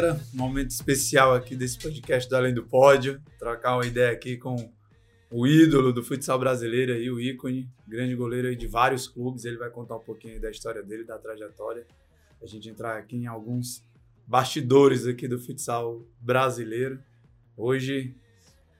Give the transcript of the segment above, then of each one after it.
galera. Momento especial aqui desse podcast do Além do Pódio. Trocar uma ideia aqui com o ídolo do futsal brasileiro aí, o ícone, grande goleiro aí de vários clubes. Ele vai contar um pouquinho da história dele, da trajetória. A gente entrar aqui em alguns bastidores aqui do futsal brasileiro. Hoje,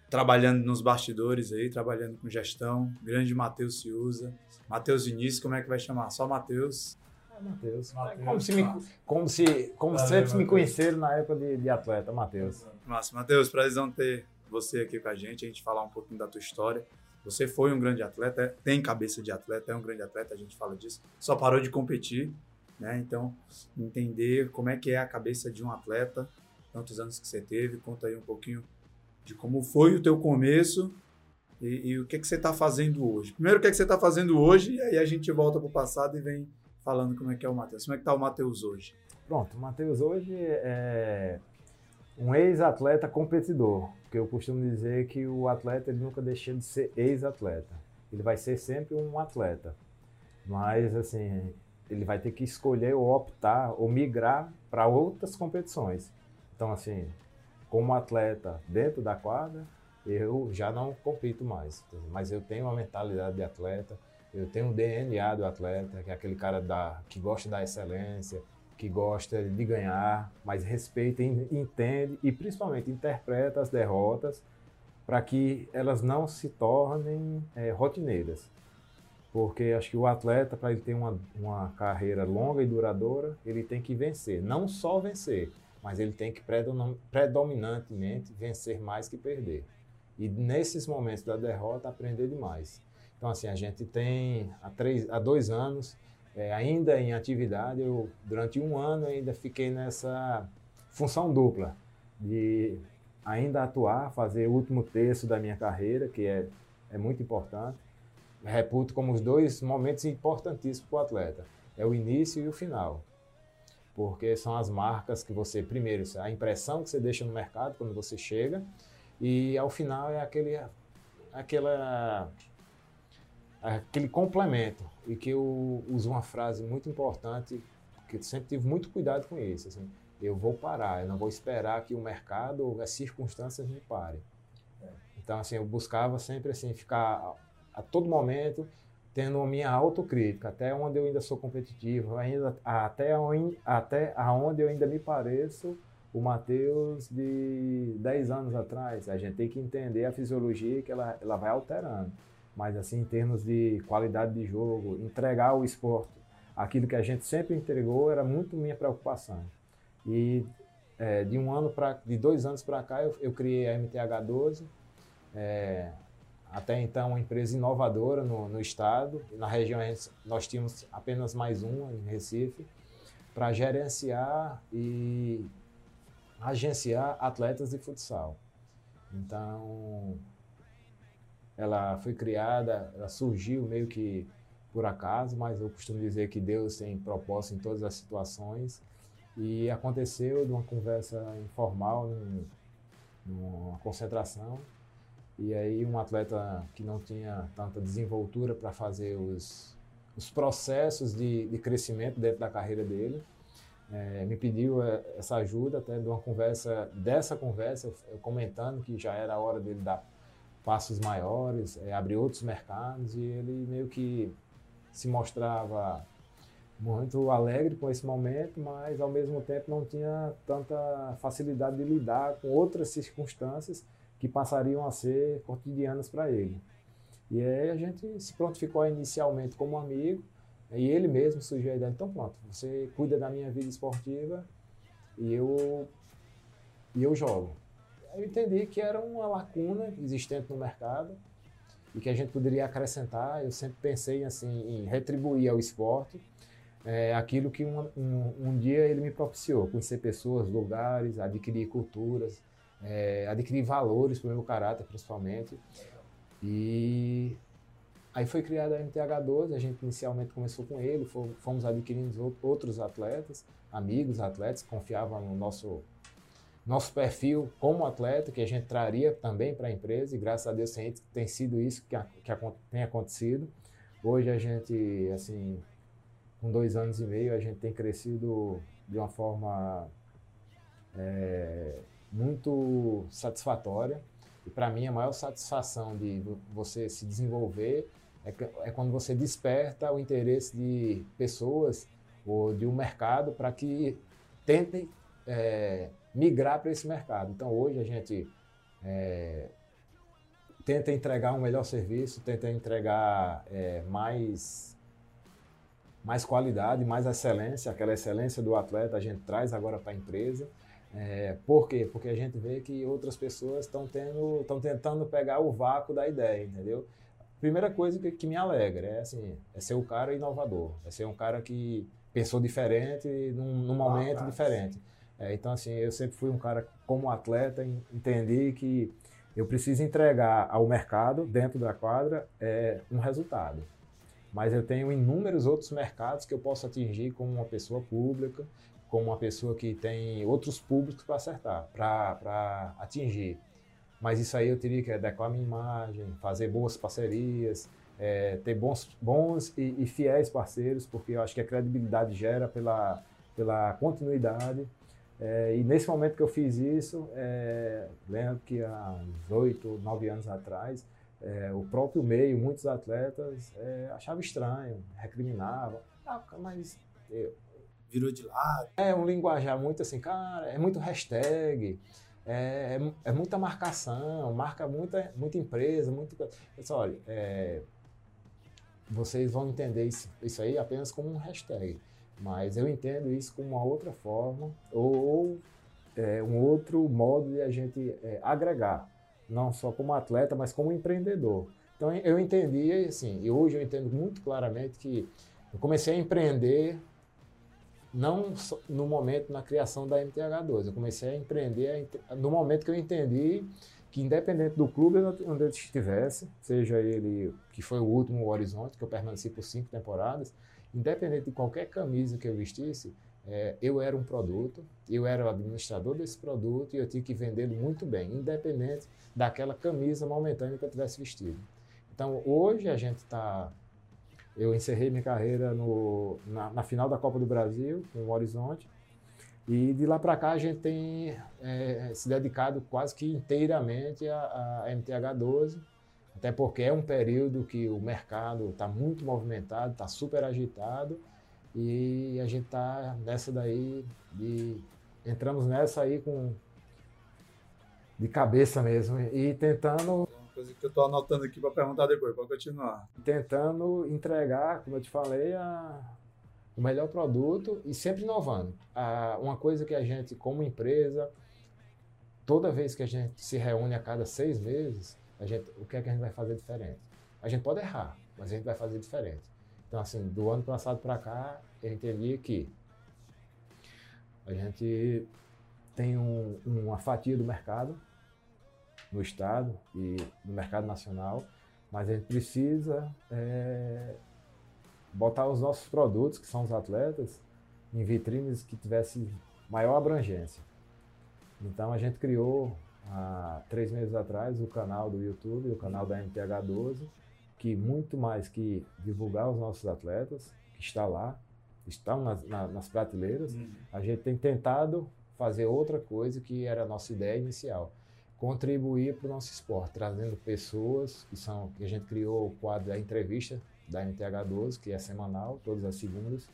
trabalhando nos bastidores aí, trabalhando com gestão. Grande Matheus Ciusa. Matheus Vinícius, como é que vai chamar? Só Matheus. Matheus. Como se, me, como se como Valeu, sempre Mateus. me conheceram na época de, de atleta, Matheus. Massa, Matheus, prazer ter você aqui com a gente, a gente falar um pouquinho da tua história. Você foi um grande atleta, tem cabeça de atleta, é um grande atleta, a gente fala disso. Só parou de competir, né? Então, entender como é que é a cabeça de um atleta, tantos anos que você teve, conta aí um pouquinho de como foi o teu começo e, e o que, que você está fazendo hoje. Primeiro, o que, que você está fazendo hoje, e aí a gente volta para o passado e vem falando como é que é o Matheus. Como é que está o Matheus hoje? Pronto, o Matheus hoje é um ex-atleta competidor, porque eu costumo dizer que o atleta ele nunca deixa de ser ex-atleta. Ele vai ser sempre um atleta, mas assim ele vai ter que escolher ou optar ou migrar para outras competições. Então assim, como atleta dentro da quadra, eu já não compito mais, mas eu tenho uma mentalidade de atleta eu tenho um DNA do atleta, que é aquele cara da, que gosta da excelência, que gosta de ganhar, mas respeita, entende e principalmente interpreta as derrotas para que elas não se tornem é, rotineiras. Porque acho que o atleta, para ele ter uma, uma carreira longa e duradoura, ele tem que vencer. Não só vencer, mas ele tem que predominantemente vencer mais que perder. E nesses momentos da derrota, aprender demais. Então, assim, a gente tem há, três, há dois anos, é, ainda em atividade, eu durante um ano ainda fiquei nessa função dupla, de ainda atuar, fazer o último terço da minha carreira, que é, é muito importante. Reputo como os dois momentos importantíssimos para o atleta. É o início e o final. Porque são as marcas que você, primeiro, a impressão que você deixa no mercado quando você chega, e ao final é aquele, aquela aquele complemento. E que eu uso uma frase muito importante, que eu sempre tive muito cuidado com isso. Assim, eu vou parar, eu não vou esperar que o mercado ou as circunstâncias me parem. Então, assim, eu buscava sempre assim, ficar a todo momento tendo a minha autocrítica, até onde eu ainda sou competitivo, ainda, até, onde, até aonde eu ainda me pareço o Matheus de 10 anos atrás. A gente tem que entender a fisiologia que ela, ela vai alterando mas assim, em termos de qualidade de jogo, entregar o esporte, aquilo que a gente sempre entregou era muito minha preocupação. E é, de um ano para, de dois anos para cá, eu, eu, criei a MTH12, é, até então uma empresa inovadora no, no estado, na região nós tínhamos apenas mais uma em Recife, para gerenciar e agenciar atletas de futsal. Então, ela foi criada, ela surgiu meio que por acaso, mas eu costumo dizer que Deus tem propósito em todas as situações. E aconteceu de uma conversa informal, num, numa concentração, e aí um atleta que não tinha tanta desenvoltura para fazer os, os processos de, de, crescimento dentro da carreira dele, é, me pediu é, essa ajuda, até de uma conversa, dessa conversa, eu comentando que já era a hora dele dar passos maiores, é, abrir outros mercados e ele meio que se mostrava muito alegre com esse momento, mas ao mesmo tempo não tinha tanta facilidade de lidar com outras circunstâncias que passariam a ser cotidianas para ele. E aí a gente se prontificou inicialmente como amigo, e ele mesmo surgiu a ideia, então pronto, você cuida da minha vida esportiva e eu, e eu jogo eu entendi que era uma lacuna existente no mercado e que a gente poderia acrescentar. Eu sempre pensei assim em retribuir ao esporte é, aquilo que um, um, um, dia ele me propiciou, conhecer pessoas, lugares, adquirir culturas, é, adquirir valores para o meu caráter, principalmente. E aí foi criada a MTH12, a gente inicialmente começou com ele, fomos adquirindo outros atletas, amigos atletas, confiavam no nosso nosso perfil como atleta, que a gente traria também para a empresa, e graças a Deus tem, tem sido isso que, que tem acontecido. Hoje a gente, assim, com dois anos e meio, a gente tem crescido de uma forma é, muito satisfatória. E para mim, a maior satisfação de você se desenvolver é, é quando você desperta o interesse de pessoas ou de um mercado para que tentem é, migrar para esse mercado. Então, hoje a gente é, tenta entregar um melhor serviço, tenta entregar é, mais, mais qualidade, mais excelência, aquela excelência do atleta a gente traz agora para a empresa. É, por quê? Porque a gente vê que outras pessoas estão tendo, estão tentando pegar o vácuo da ideia, entendeu? Primeira coisa que, que, me alegra é assim, é ser o cara inovador, é ser um cara que pensou diferente num, num momento ah, diferente. É, então assim, eu sempre fui um cara como atleta, entendi que eu preciso entregar ao mercado dentro da quadra é, um resultado. Mas eu tenho inúmeros outros mercados que eu posso atingir como uma pessoa pública, como uma pessoa que tem outros públicos para acertar, para atingir. Mas isso aí eu teria que adequar minha imagem, fazer boas parcerias, é, ter bons, bons e, e, fiéis parceiros, porque eu acho que a credibilidade gera pela, pela continuidade. É, e nesse momento que eu fiz isso, é, lembro que há uns oito, nove anos atrás, é, o próprio meio, muitos atletas é, achavam estranho, recriminavam. Ah, mas eu, virou de lado. É um linguajar muito assim, cara, é muito hashtag, é, é, é muita marcação, marca muita, muita empresa, muito. Pessoal, olha, é, vocês vão entender isso, isso aí apenas como um hashtag, mas eu entendo isso como uma outra forma ou é, um outro modo de a gente é, agregar, não só como atleta, mas como empreendedor. Então eu entendi assim, e hoje eu entendo muito claramente que eu comecei a empreender não no momento na criação da MTH2. Eu comecei a empreender no momento que eu entendi que independente do clube onde eu estivesse, seja ele que foi o último o Horizonte, que eu permaneci por cinco temporadas, independente de qualquer camisa que eu vestisse, é, eu era um produto, eu era o administrador desse produto e eu tinha que vendê-lo muito bem, independente daquela camisa momentânea que eu tivesse vestido. Então hoje a gente está eu encerrei minha carreira no, na, na, final da Copa do Brasil, com o Horizonte. E de lá para cá a gente tem é, se dedicado quase que inteiramente à, à MTH12, até porque é um período que o mercado está muito movimentado, está super agitado e a gente está nessa daí, de, entramos nessa aí com de cabeça mesmo e tentando coisa que eu estou anotando aqui para perguntar depois, para continuar. Tentando entregar, como eu te falei, a, o melhor produto e sempre inovando. A, uma coisa que a gente, como empresa, toda vez que a gente se reúne a cada seis meses, a gente, o que é que a gente vai fazer diferente? A gente pode errar, mas a gente vai fazer diferente. Então, assim, do ano passado para cá, eu entendi que a gente tem um, uma fatia do mercado no Estado e no mercado nacional, mas a gente precisa é, botar os nossos produtos, que são os atletas, em vitrines que tivessem maior abrangência. Então a gente criou há três meses atrás o canal do YouTube, o canal da MTH12, que muito mais que divulgar os nossos atletas, que está lá, estão nas, na, nas prateleiras, uhum. a gente tem tentado fazer outra coisa que era a nossa ideia inicial, contribuir para o nosso esporte, trazendo pessoas que são que a gente criou o quadro da entrevista da MTH12, que é semanal, todas as segundas.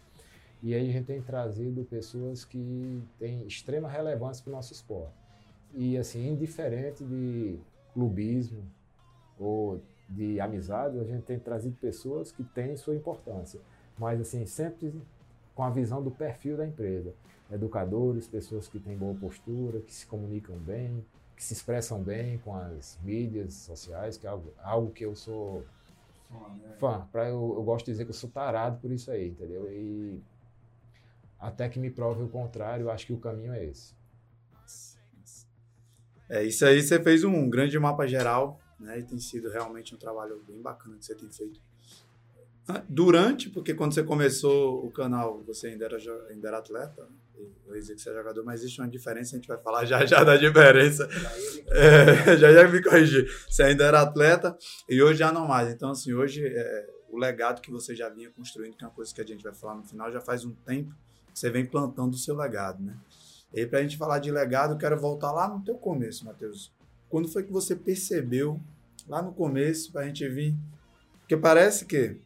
E aí a gente tem trazido pessoas que têm extrema relevância para o nosso esporte. E assim, indiferente de clubismo ou de amizade, a gente tem trazido pessoas que têm sua importância, mas assim, sempre com a visão do perfil da empresa. Educadores, pessoas que têm boa postura, que se comunicam bem, que se expressam bem com as mídias sociais, que é algo, algo que eu sou fã. Né? fã. Pra eu, eu gosto de dizer que eu sou tarado por isso aí, entendeu? E até que me prove o contrário, eu acho que o caminho é esse. É, isso aí você fez um grande mapa geral, né? E tem sido realmente um trabalho bem bacana que você tem feito. Ah, durante, porque quando você começou o canal, você ainda era, ainda era atleta, eu ia dizer que você é jogador, mas existe uma diferença, a gente vai falar já já da diferença. É, já já me corrigir. Você ainda era atleta e hoje já não mais. Então, assim, hoje é, o legado que você já vinha construindo, que é uma coisa que a gente vai falar no final, já faz um tempo que você vem plantando o seu legado, né? E para a gente falar de legado, eu quero voltar lá no teu começo, Matheus. Quando foi que você percebeu, lá no começo, para a gente vir... Porque parece que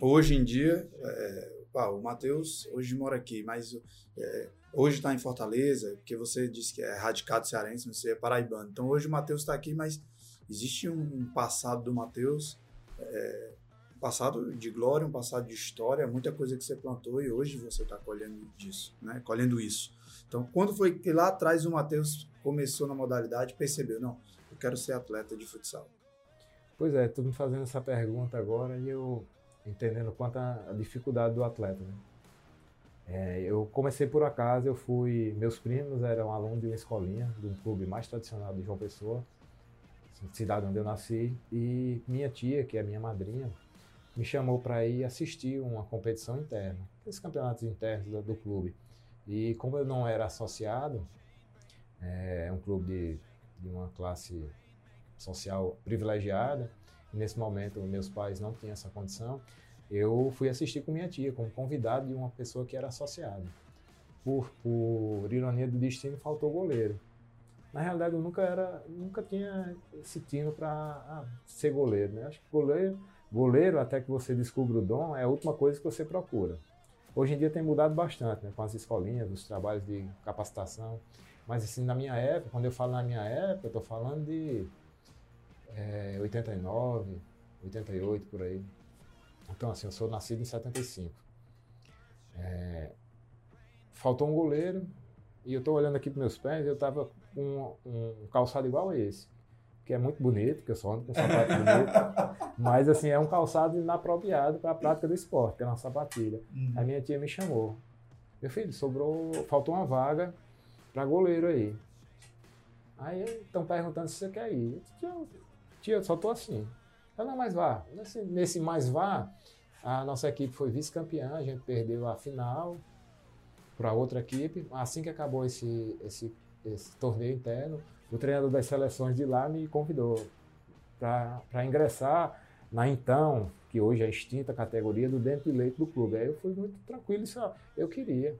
hoje em dia, é, pá, o Matheus hoje mora aqui, mas é, hoje está em Fortaleza, porque você disse que é radicado cearense, você é paraibano. Então hoje o Matheus está aqui, mas existe um passado do Matheus, é, um passado de glória, um passado de história, muita coisa que você plantou e hoje você está colhendo disso, né? colhendo isso. Então, quando foi que lá atrás o Matheus começou na modalidade, percebeu, não, eu quero ser atleta de futsal? Pois é, tu me fazendo essa pergunta agora e eu entendendo quanto a dificuldade do atleta. Né? É, eu comecei por acaso, eu fui. Meus primos eram alunos de uma escolinha, de um clube mais tradicional de João Pessoa, cidade onde eu nasci, e minha tia, que é minha madrinha, me chamou para ir assistir uma competição interna, esses campeonatos internos do, do, clube. E como eu não era associado, é um clube de, de uma classe social privilegiada, nesse momento meus pais não tinham essa condição, eu fui assistir com minha tia, como convidado de uma pessoa que era associada. Por, por ironia do destino, faltou goleiro. Na realidade, eu nunca era, nunca tinha esse tino para ah, ser goleiro, né? Acho que goleiro, goleiro, até que você descubra o dom, é a última coisa que você procura. Hoje em dia tem mudado bastante, né? Com as escolinhas, os trabalhos de capacitação. Mas assim, na minha época, quando eu falo na minha época, eu estou falando de é, 89, 88, por aí. Então, assim, eu sou nascido em 75. É, faltou um goleiro e eu estou olhando aqui para meus pés eu estava com um, um, calçado igual a esse, que é muito bonito, que eu só ando com sapato bonito, mas assim, é um calçado inapropriado para a prática do esporte, que é uma sapatilha. Uhum. A minha tia me chamou. Meu filho, sobrou, faltou uma vaga para goleiro aí. Aí estão perguntando se você quer ir. Eu disse, tia, tia, eu só tô assim. Ela, não, mas vá. Nesse, nesse mais vá, a nossa equipe foi vice-campeã, a gente perdeu a final para outra equipe. Assim que acabou esse, esse, esse torneio interno, o treinador das seleções de lá me convidou para ingressar na então, que hoje é extinta categoria do dentro de leite do clube. Aí eu fui muito tranquilo, isso eu queria.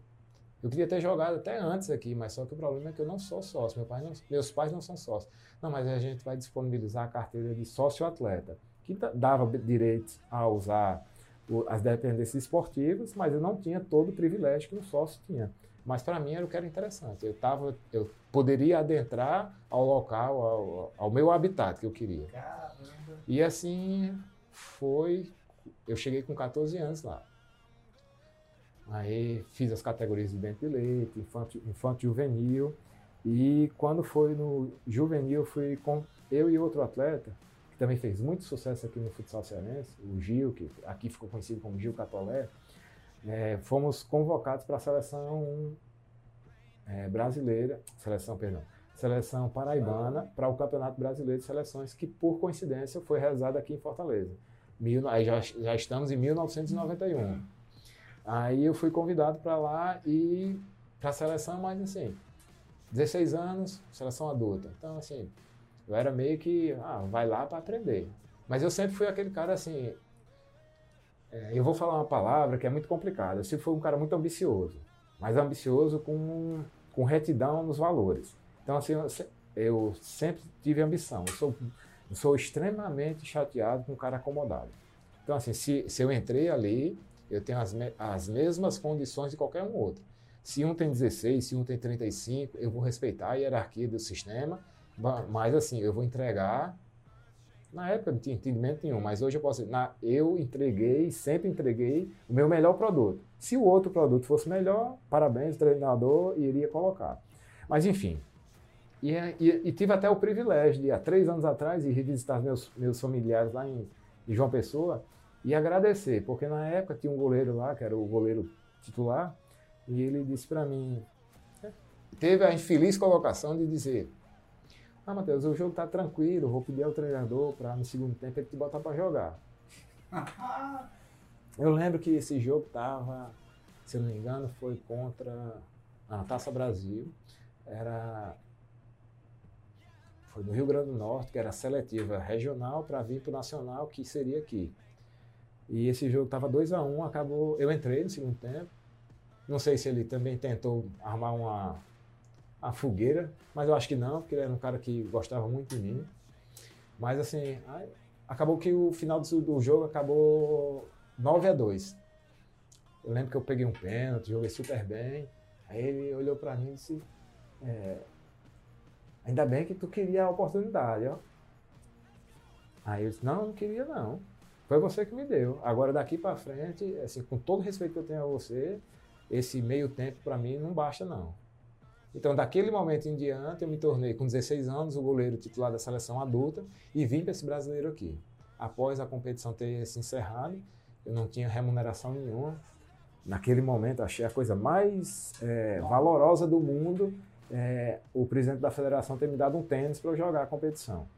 Eu queria ter jogado até antes aqui, mas só que o problema é que eu não sou sócio, meu pai não, meus pais não são sócios. Não, mas a gente vai disponibilizar a carteira de sócio-atleta, que dava direito a usar as dependências esportivas, mas eu não tinha todo o privilégio que um sócio tinha. Mas para mim era o que era interessante. Eu, tava, eu poderia adentrar ao local, ao, ao meu habitat que eu queria. Caramba. E assim foi. Eu cheguei com 14 anos lá. Aí fiz as categorias de dente de leite, infanto, infanto juvenil. E quando foi no juvenil, fui com eu e outro atleta, que também fez muito sucesso aqui no futsal cearense, o Gil, que aqui ficou conhecido como Gil Catolé. É, fomos convocados para a seleção é, brasileira, seleção, perdão, seleção paraibana para o Campeonato Brasileiro de Seleções, que por coincidência foi realizado aqui em Fortaleza. Mil, aí já, já estamos em 1991. Aí eu fui convidado para lá e para a seleção, mas assim, 16 anos, seleção adulta. Então, assim, eu era meio que, ah, vai lá para aprender. Mas eu sempre fui aquele cara assim. É, eu vou falar uma palavra que é muito complicada. Sempre fui um cara muito ambicioso, mas ambicioso com, com retidão nos valores. Então, assim, eu, eu sempre tive ambição. Eu sou, eu sou extremamente chateado com um cara acomodado. Então, assim, se, se eu entrei ali, eu tenho as, as mesmas condições de qualquer um outro. Se um tem 16, se um tem 35, eu vou respeitar a hierarquia do sistema, mas assim, eu vou entregar. Na época não tinha entendimento nenhum, mas hoje eu posso dizer, na, eu entreguei, sempre entreguei o meu melhor produto. Se o outro produto fosse melhor, parabéns, o treinador iria colocar. Mas enfim, e, e, e, tive até o privilégio de, há três anos atrás, ir revisitar meus, meus familiares lá em, em João Pessoa e agradecer, porque na época tinha um goleiro lá, que era o goleiro titular, e ele disse para mim, teve a infeliz colocação de dizer, ah, Matheus, o jogo tá tranquilo, vou pedir ao treinador para no segundo tempo ele te botar para jogar. eu lembro que esse jogo tava, se eu não me engano, foi contra a Taça Brasil, era foi no Rio Grande do Norte, que era seletiva regional para vir para o nacional, que seria aqui. E esse jogo estava 2 a 1 um, acabou. Eu entrei no segundo tempo. Não sei se ele também tentou armar uma, a fogueira, mas eu acho que não, porque ele era um cara que gostava muito de mim. Mas assim, acabou que o final do, jogo acabou 9 a 2 Eu lembro que eu peguei um pênalti, joguei super bem. Aí ele olhou para mim e disse: é, Ainda bem que tu queria a oportunidade, ó. Aí eu disse: Não, não queria não. Foi você que me deu. Agora daqui para frente, assim, com todo o respeito que eu tenho a você, esse meio tempo para mim não basta não. Então, daquele momento em diante, eu me tornei, com 16 anos, o goleiro titular da seleção adulta e vim para esse brasileiro aqui. Após a competição ter se encerrado, eu não tinha remuneração nenhuma. Naquele momento, achei a coisa mais é, valorosa do mundo é, o presidente da federação ter me dado um tênis para eu jogar a competição.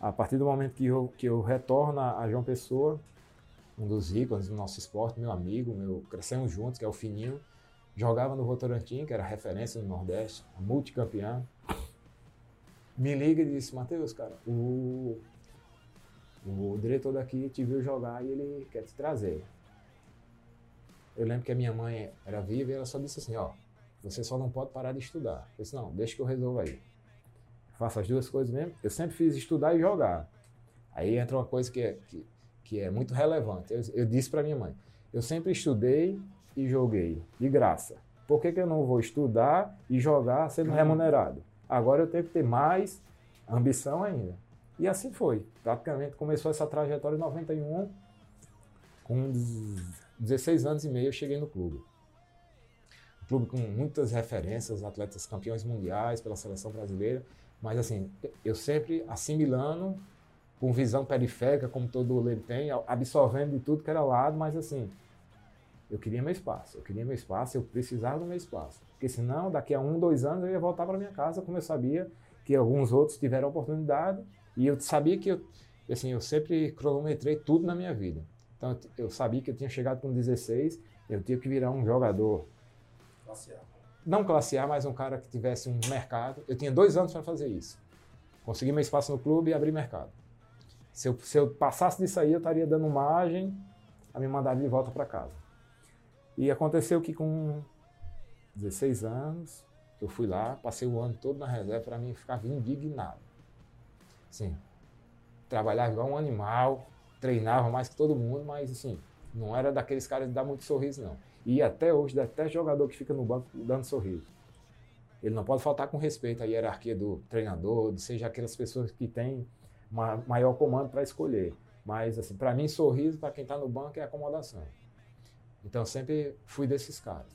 A partir do momento que eu, que eu retorno a João Pessoa, um dos ícones do nosso esporte, meu amigo, meu crescemos juntos, que é o Fininho, jogava no Votorantim, que era referência no Nordeste, multicampeão. Me liga e disse, Matheus, cara, o, o diretor daqui te viu jogar e ele quer te trazer. Eu lembro que a minha mãe era viva e ela só disse assim, ó, você só não pode parar de estudar. Eu disse, não, deixa que eu resolvo aí. Faço as duas coisas mesmo. Eu sempre fiz estudar e jogar. Aí entra uma coisa que é, que, que é muito relevante. Eu, eu disse para minha mãe, eu sempre estudei e joguei, de graça. Por que, que eu não vou estudar e jogar sendo uhum. remunerado? Agora eu tenho que ter mais ambição ainda. E assim foi. Praticamente começou essa trajetória em 91. Com 16 anos e meio eu cheguei no clube clube com muitas referências, atletas campeões mundiais pela seleção brasileira, mas assim, eu sempre assimilando com visão periférica, como todo goleiro tem, absorvendo de tudo que era lado, mas assim, eu queria meu espaço, eu queria meu espaço, eu precisava do meu espaço, porque senão daqui a um, dois anos eu ia voltar para minha casa, como eu sabia que alguns outros tiveram oportunidade, e eu sabia que eu, assim, eu sempre cronometrei tudo na minha vida. Então eu sabia que eu tinha chegado com 16, eu tinha que virar um jogador Classe A. Não classe A, mas um cara que tivesse um mercado. Eu tinha dois anos para fazer isso. Consegui meu espaço no clube e abrir mercado. Se eu, se eu passasse disso aí, eu estaria dando margem a me mandar de volta para casa. E aconteceu que com 16 anos, eu fui lá, passei o ano todo na reserva, para mim ficava indignado. Sim, trabalhava igual um animal, treinava mais que todo mundo, mas assim, não era daqueles caras de dar muito sorriso, não. E até hoje, até jogador que fica no banco dando sorriso. Ele não pode faltar com respeito à hierarquia do treinador, seja aquelas pessoas que têm maior comando para escolher. Mas, assim, para mim, sorriso para quem está no banco é acomodação. Então, sempre fui desses caras.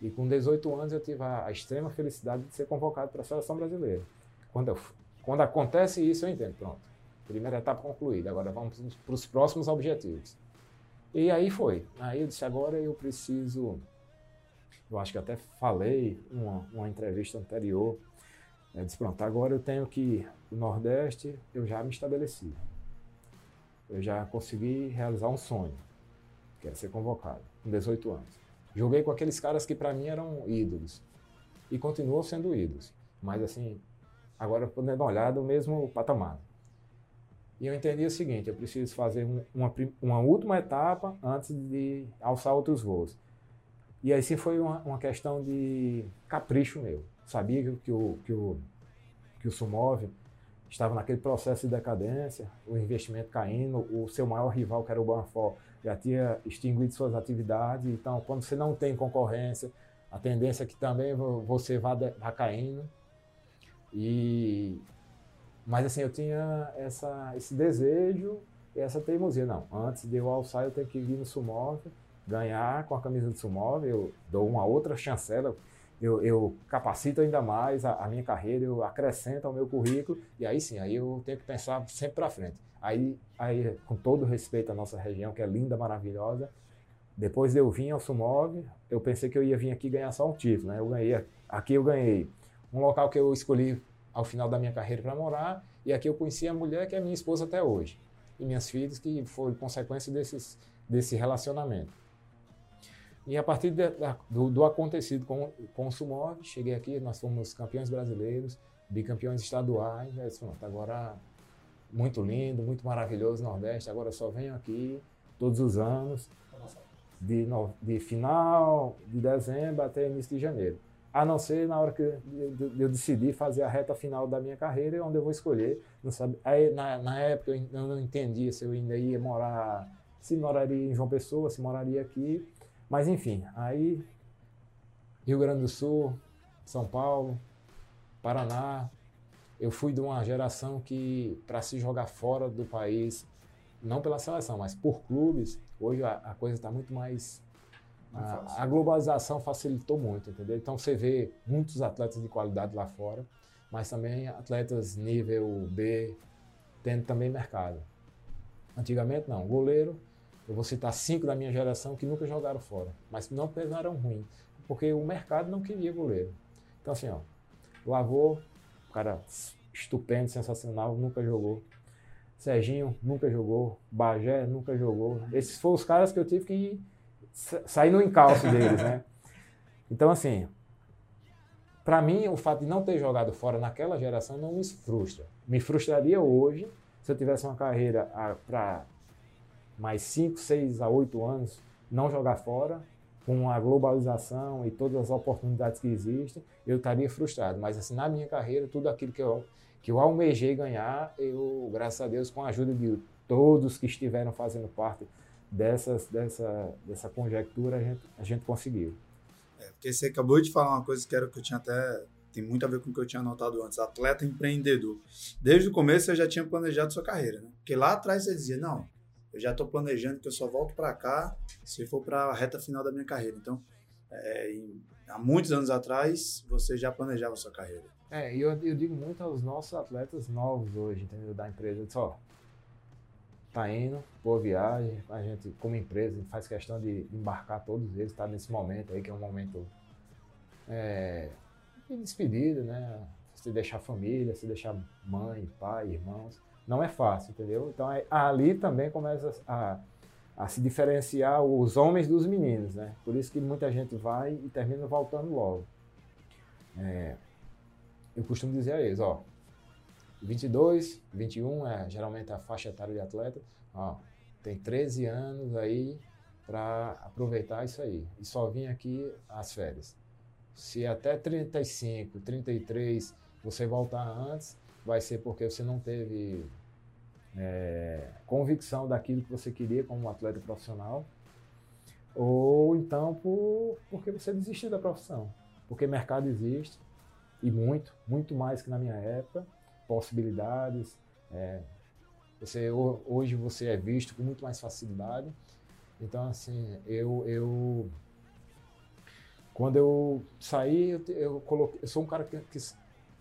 E com 18 anos, eu tive a, a extrema felicidade de ser convocado para a seleção brasileira. Quando, eu, quando acontece isso, eu entendo. Pronto. Primeira etapa concluída. Agora vamos para os próximos objetivos. E aí foi. Aí eu disse, agora eu preciso. Eu acho que até falei uma, uma entrevista anterior. Eu disse, pronto, agora eu tenho que. O Nordeste, eu já me estabeleci. Eu já consegui realizar um sonho, era ser convocado, com 18 anos. Joguei com aqueles caras que para mim eram ídolos. E continuam sendo ídolos. Mas assim, agora podendo olhar do mesmo patamar. E eu entendi o seguinte: eu preciso fazer uma, uma última etapa antes de alçar outros voos. E aí sim foi uma, uma questão de capricho meu. Sabia que, que, o, que, o, que o Sumov estava naquele processo de decadência, o investimento caindo, o seu maior rival, que era o Banfor, já tinha extinguido suas atividades. Então, quando você não tem concorrência, a tendência é que também você vá, vá caindo. E mas assim, eu tinha essa, esse desejo e essa teimosia. Não, antes de eu alçar, eu tenho que vir no Sumov, ganhar com a camisa do Sumov, eu dou uma outra chancela, eu, eu capacito ainda mais a, a, minha carreira, eu acrescento ao meu currículo, e aí sim, aí eu tenho que pensar sempre para frente. Aí, aí, com todo respeito à nossa região, que é linda, maravilhosa, depois de eu vir ao Sumov, eu pensei que eu ia vir aqui ganhar só um título, né? Eu ganhei, aqui eu ganhei um local que eu escolhi ao final da minha carreira para morar. E aqui eu conheci a mulher que é minha esposa até hoje. E minhas filhas, que foram consequência desses, desse relacionamento. E a partir de, do, do, acontecido com, com o Sumov, cheguei aqui, nós fomos campeões brasileiros, bicampeões estaduais. Aí, pronto, agora muito lindo, muito maravilhoso Nordeste. Agora só venho aqui todos os anos, de, no, de final de dezembro até início de janeiro. a não ser na hora que eu, eu decidi fazer a reta final da minha carreira, onde eu vou escolher. Não sabe, aí, na, na época eu não entendia se eu ainda ia morar, se moraria em João Pessoa, se moraria aqui. Mas enfim, aí Rio Grande do Sul, São Paulo, Paraná. Eu fui de uma geração que, para se jogar fora do país, não pela seleção, mas por clubes, hoje a, a coisa está muito mais a, a, globalização facilitou muito, entendeu? Então você vê muitos atletas de qualidade lá fora, mas também atletas nível B tendo também mercado. Antigamente não, goleiro, eu vou citar cinco da minha geração que nunca jogaram fora, mas não eram ruins, porque o mercado não queria goleiro. Então assim, ó, Lavou, cara estupendo, sensacional, nunca jogou. Serginho nunca jogou, Bagé nunca jogou. Esses foram os caras que eu tive que sair no encalço deles, né? Então, assim, para mim, o fato de não ter jogado fora naquela geração não me frustra. Me frustraria hoje se eu tivesse uma carreira para mais 5, 6 a 8 anos não jogar fora, com a globalização e todas as oportunidades que existem, eu estaria frustrado. Mas assim, na minha carreira, tudo aquilo que eu, que eu almejei ganhar, eu, graças a Deus, com a ajuda de todos que estiveram fazendo parte dessas, dessa, dessa conjectura a gente, a gente conseguiu. É, porque você acabou de falar uma coisa que era que eu tinha até tem muito a ver com o que eu tinha anotado antes, atleta empreendedor. Desde o começo você já tinha planejado sua carreira, né? Porque lá atrás você dizia, não, eu já estou planejando que eu só volto para cá se for para a reta final da minha carreira. Então, é, em, há muitos anos atrás, você já planejava sua carreira. É, e eu, eu, digo muito aos nossos atletas novos hoje, entendeu? Da empresa, só tá indo, boa viagem. A gente, como empresa, faz questão de, embarcar todos eles, tá nesse momento aí, que é um momento é, de despedida, né? Se deixar família, se deixar mãe, pai, irmãos. Não é fácil, entendeu? Então é, ali também começa a, a se diferenciar os homens dos meninos, né? Por isso que muita gente vai e termina voltando logo. É, eu costumo dizer a eles, ó, 22, 21 é geralmente a faixa etária de atleta. Ó, tem 13 anos aí para aproveitar isso aí. E só vim aqui às férias. Se até 35, 33 você voltar antes, vai ser porque você não teve é, convicção daquilo que você queria como atleta profissional, ou então por, porque você desistiu da profissão. Porque mercado existe, e muito, muito mais que na minha época possibilidades. É, você hoje você é visto com muito mais facilidade. Então assim, eu eu quando eu saí, eu, eu coloquei, eu sou um cara que, que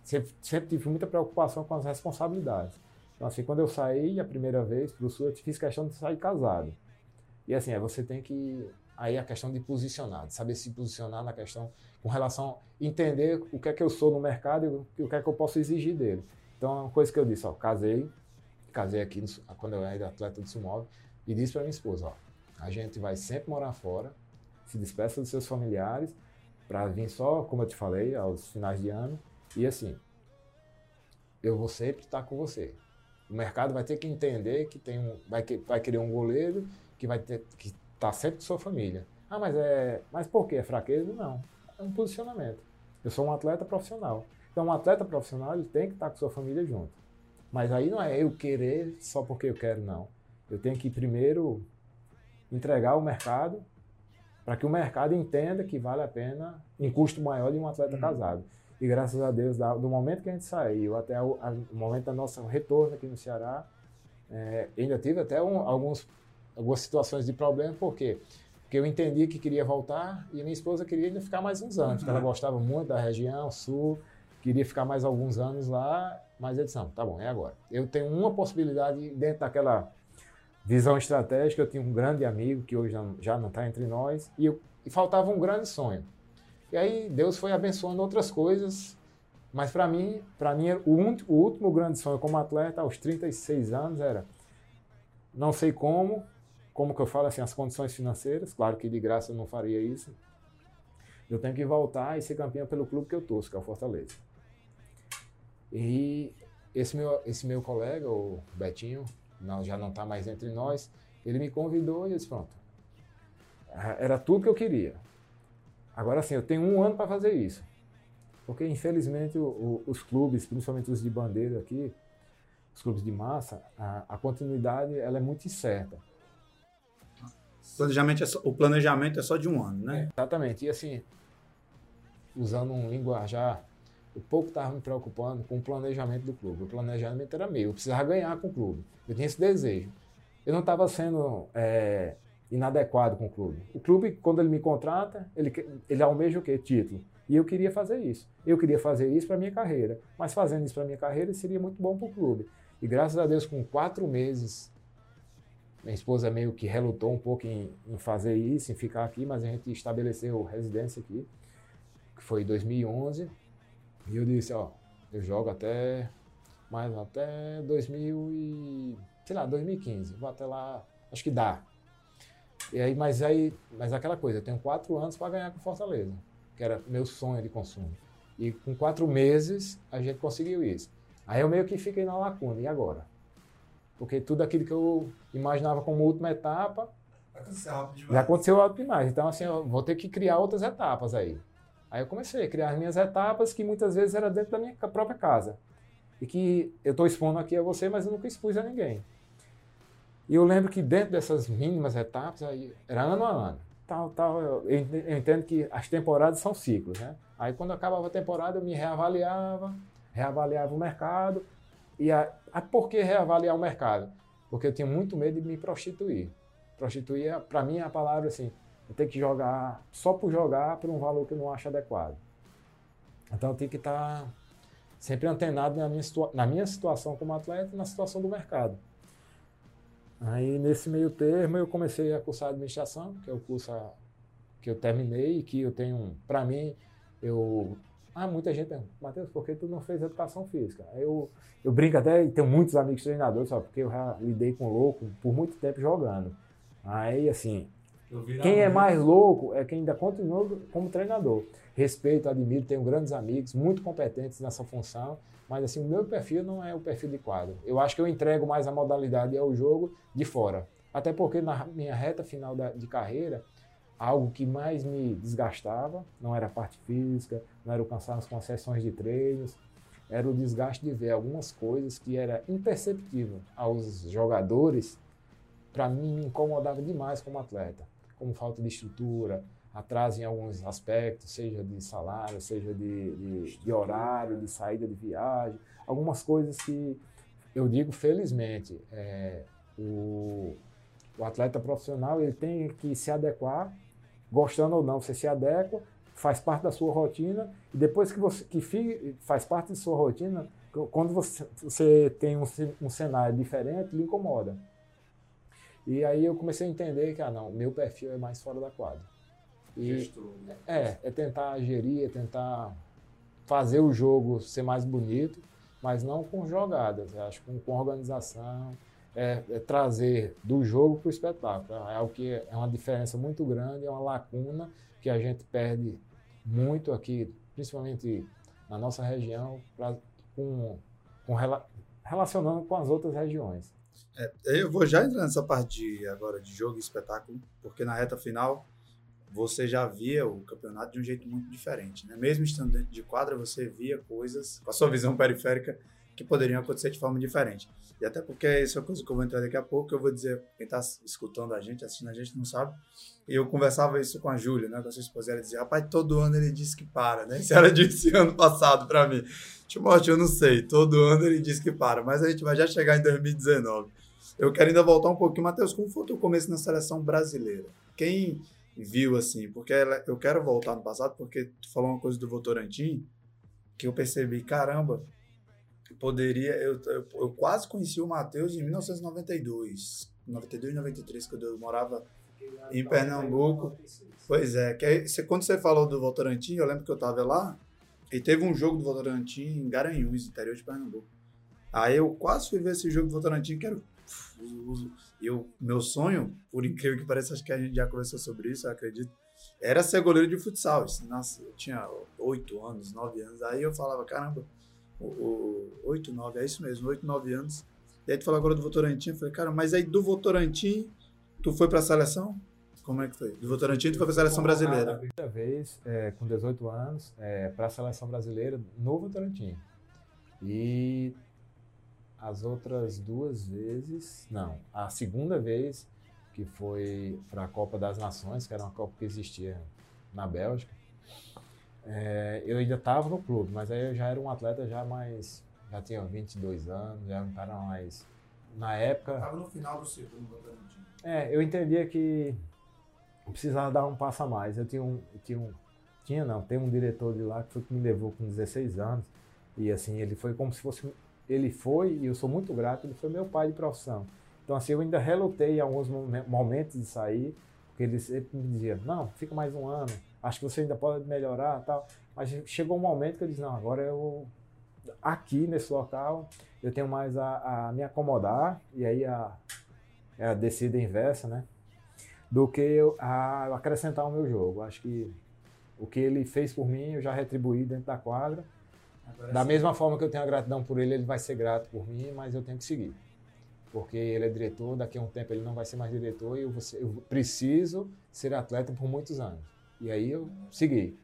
sempre, sempre, tive muita preocupação com as responsabilidades. Então assim, quando eu saí a primeira vez para o sul, eu fiz questão de sair casado. E assim, é, você tem que aí a questão de posicionar, de saber se posicionar na questão com relação entender o que é que eu sou no mercado e o que é que eu posso exigir dele. Então, é uma coisa que eu disse, ó, casei, casei aqui no, quando eu era atleta do Sumov, e disse para minha esposa, ó, a gente vai sempre morar fora, se despeça dos seus familiares, para vir só, como eu te falei, aos finais de ano, e assim, eu vou sempre estar com você. O mercado vai ter que entender que tem um, vai, que, vai querer um goleiro que vai ter que tá sempre com sua família. Ah, mas é, mas por quê? É fraqueza? Não, é um posicionamento. Eu sou um atleta profissional. Então, um atleta profissional ele tem que estar com sua família junto. Mas aí não é eu querer só porque eu quero, não. Eu tenho que primeiro entregar ao mercado para que o mercado entenda que vale a pena em custo maior de um atleta uhum. casado. E graças a Deus, do momento que a gente saiu até o, momento do nosso retorno aqui no Ceará, é, ainda tive até um, alguns, algumas situações de problema, por quê? Porque eu entendi que queria voltar e minha esposa queria ainda ficar mais uns anos, porque ela uhum. gostava muito da região sul, queria ficar mais alguns anos lá, mas eles não, tá bom, é agora. Eu tenho uma possibilidade dentro daquela visão estratégica, eu tinha um grande amigo que hoje já não está entre nós, e, eu, e faltava um grande sonho. E aí Deus foi abençoando outras coisas, mas para mim, para mim o, o último grande sonho como atleta aos 36 anos era não sei como, como que eu falo assim, as condições financeiras, claro que de graça eu não faria isso. Eu tenho que voltar e ser campeão pelo clube que eu torço, que é o Fortaleza. E esse meu, esse meu colega, o Betinho, não, já não está mais entre nós, ele me convidou e eu disse, pronto, era tudo que eu queria. Agora sim, eu tenho um ano para fazer isso. Porque, infelizmente, o, o, os clubes, principalmente os de bandeira aqui, os clubes de massa, a, a continuidade ela é muito incerta. Planejamento é só, o planejamento é só de um ano, né? É, exatamente. E assim, usando um linguajar, o pouco estava me preocupando com o planejamento do clube. O planejamento era meu, eu precisava ganhar com o clube. Eu tinha esse desejo. Eu não estava sendo é, inadequado com o clube. O clube, quando ele me contrata, ele, ele almeja o quê? Título. E eu queria fazer isso. Eu queria fazer isso para minha carreira. Mas fazendo isso para minha carreira seria muito bom para o clube. E graças a Deus, com quatro meses, minha esposa meio que relutou um pouco em, em fazer isso, em ficar aqui, mas a gente estabeleceu residência aqui, que foi em 2011. E eu disse, ó, eu jogo até mais até 2000 e sei lá, 2015. Vou até lá, acho que dá. E aí, mas aí, mas aquela coisa, eu tenho quatro anos para ganhar com Fortaleza, que era meu sonho de consumo. E com quatro meses a gente conseguiu isso. Aí eu meio que fiquei na lacuna, e agora? Porque tudo aquilo que eu imaginava como última etapa já aconteceu algo demais. Então, assim, eu vou ter que criar outras etapas aí. Aí eu comecei a criar as minhas etapas, que muitas vezes era dentro da minha própria casa. E que eu estou expondo aqui a você, mas eu nunca expus a ninguém. E eu lembro que dentro dessas mínimas etapas, aí, era ano a ano. Tal, tal, eu, eu entendo que as temporadas são ciclos, né? Aí quando acabava a temporada, eu me reavaliava, reavaliava o mercado. E a, a, por que reavaliar o mercado? Porque eu tinha muito medo de me prostituir. Prostituir, para mim, é a palavra assim, eu tenho que jogar só por jogar por um valor que eu não acho adequado. Então eu tenho que estar tá sempre antenado na minha, na minha situação como atleta e na situação do mercado. Aí nesse meio termo eu comecei a cursar administração, que é o curso que eu terminei e que eu tenho, para mim, eu ah, muita gente pergunta, Matheus, por que tu não fez educação física? Eu, eu brinco até, e tenho muitos amigos treinadores, só porque eu já lidei com louco por muito tempo jogando. Aí, assim, quem é mais louco é quem ainda continua como treinador. Respeito, admiro, tenho grandes amigos, muito competentes nessa função, mas assim, o meu perfil não é o perfil de quadro. Eu acho que eu entrego mais a modalidade ao jogo de fora. Até porque na minha reta final da, de carreira, algo que mais me desgastava não era a parte física, não era o cansaço com as sessões de treinos, era o desgaste de ver algumas coisas que era imperceptível aos jogadores, para mim me incomodava demais como atleta, como falta de estrutura, atraso em alguns aspectos, seja de salário, seja de, de, de horário, de saída de viagem, algumas coisas que eu digo felizmente, é, o, o atleta profissional ele tem que se adequar, gostando ou não, você se adequa, faz parte da sua rotina e depois que você que fique, faz parte da sua rotina, quando você, você tem um, um cenário diferente, lhe incomoda. E aí eu comecei a entender que, ah, não, meu perfil é mais fora da quadra. E né? é, é tentar gerir, é tentar fazer o jogo ser mais bonito, mas não com jogadas, acho com, com organização, é, é trazer do jogo para o espetáculo. É algo que é uma diferença muito grande, é uma lacuna que a gente perde muito aqui, principalmente na nossa região, pra, com, com, relacionando com as outras regiões. É, eu vou já entrar nessa parte de, agora de jogo e espetáculo, porque na reta final você já via o campeonato de um jeito muito diferente. Né? Mesmo estando dentro de quadra, você via coisas com a sua visão periférica que poderiam acontecer de forma diferente. E até porque isso é uma coisa que eu vou entrar daqui a pouco, eu vou dizer, quem está escutando a gente, assistindo a gente, não sabe. E eu conversava isso com a Júlia, né, com a sua esposa, ela dizia, rapaz, todo ano ele diz que para, né? Isso ela disse ano passado para mim. Timóteo, eu não sei, todo ano ele diz que para, mas a gente vai já chegar em 2019. Eu quero ainda voltar um pouquinho, Matheus, como foi o teu começo na seleção brasileira? Quem viu assim, porque eu quero voltar no passado, porque tu falou uma coisa do Votorantim, que eu percebi, caramba, poderia. Eu, eu, eu quase conheci o Matheus em 1992, 92, 93, quando eu morava em Pernambuco. Pois é, que aí, quando você falou do Votorantim, eu lembro que eu estava lá e teve um jogo do Votorantim em Garanhuns, interior de Pernambuco. Aí eu quase fui ver esse jogo do Votorantim, que era eu, meu sonho, por incrível que pareça, acho que a gente já conversou sobre isso, eu acredito, era ser goleiro de futsal. Nossa, eu tinha oito anos, nove anos. Aí eu falava, caramba, oito, nove, é isso mesmo, oito, nove anos. E aí tu falou agora do Votorantim, eu falei, cara, mas aí do Votorantim, tu foi pra seleção? Como é que foi? Do Votorantim tu foi para a seleção brasileira? A primeira vez, é, com 18 anos, é, para a seleção brasileira no Votorantim. E as outras duas vezes, não, a segunda vez que foi para a Copa das Nações, que era uma Copa que existia na Bélgica, é, eu ainda estava no clube, mas aí eu já era um atleta já mais, já tinha 22 anos, já era um cara mais, na época... Estava no final do ciclo Votorantim. É, eu entendia que precisava dar um passo a mais. Eu tinha um, tinha um, tinha não, tem um diretor de lá que foi que me levou com 16 anos e assim ele foi como se fosse, ele foi e eu sou muito grato, ele foi meu pai de profissão. Então assim eu ainda relutei em alguns momentos de sair, porque ele sempre me dizia, não, fica mais um ano, acho que você ainda pode melhorar, tal. Mas chegou um momento que eu disse, não, agora eu aqui nesse local eu tenho mais a, a me acomodar e aí a, é a descida inversa, né? do que a, acrescentar ao meu jogo. Acho que o que ele fez por mim, eu já retribuí dentro da quadra. Agora da sim. mesma forma que eu tenho a gratidão por ele, ele vai ser grato por mim, mas eu tenho que seguir. Porque ele é diretor, daqui a um tempo ele não vai ser mais diretor e eu, ser, eu preciso ser atleta por muitos anos. E aí eu segui.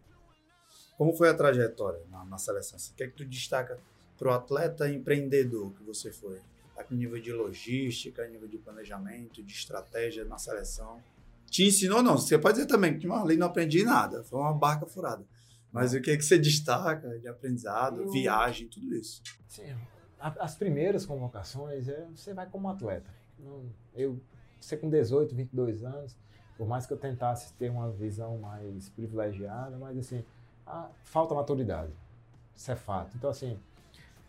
Como foi a trajetória na, na seleção? O que é que tu destaca para o atleta empreendedor que você foi? A nível de logística, a nível de planejamento, de estratégia na seleção? Te ensinou, não. Você pode dizer também que ali não aprendi nada. Foi uma barca furada. Mas o que, é que você destaca de aprendizado, eu... viagem, tudo isso? Sim. As primeiras convocações, é, você vai como atleta. Eu, você com 18, 22 anos, por mais que eu tentasse ter uma visão mais privilegiada, mas assim, falta maturidade. Isso é fato. Então, assim,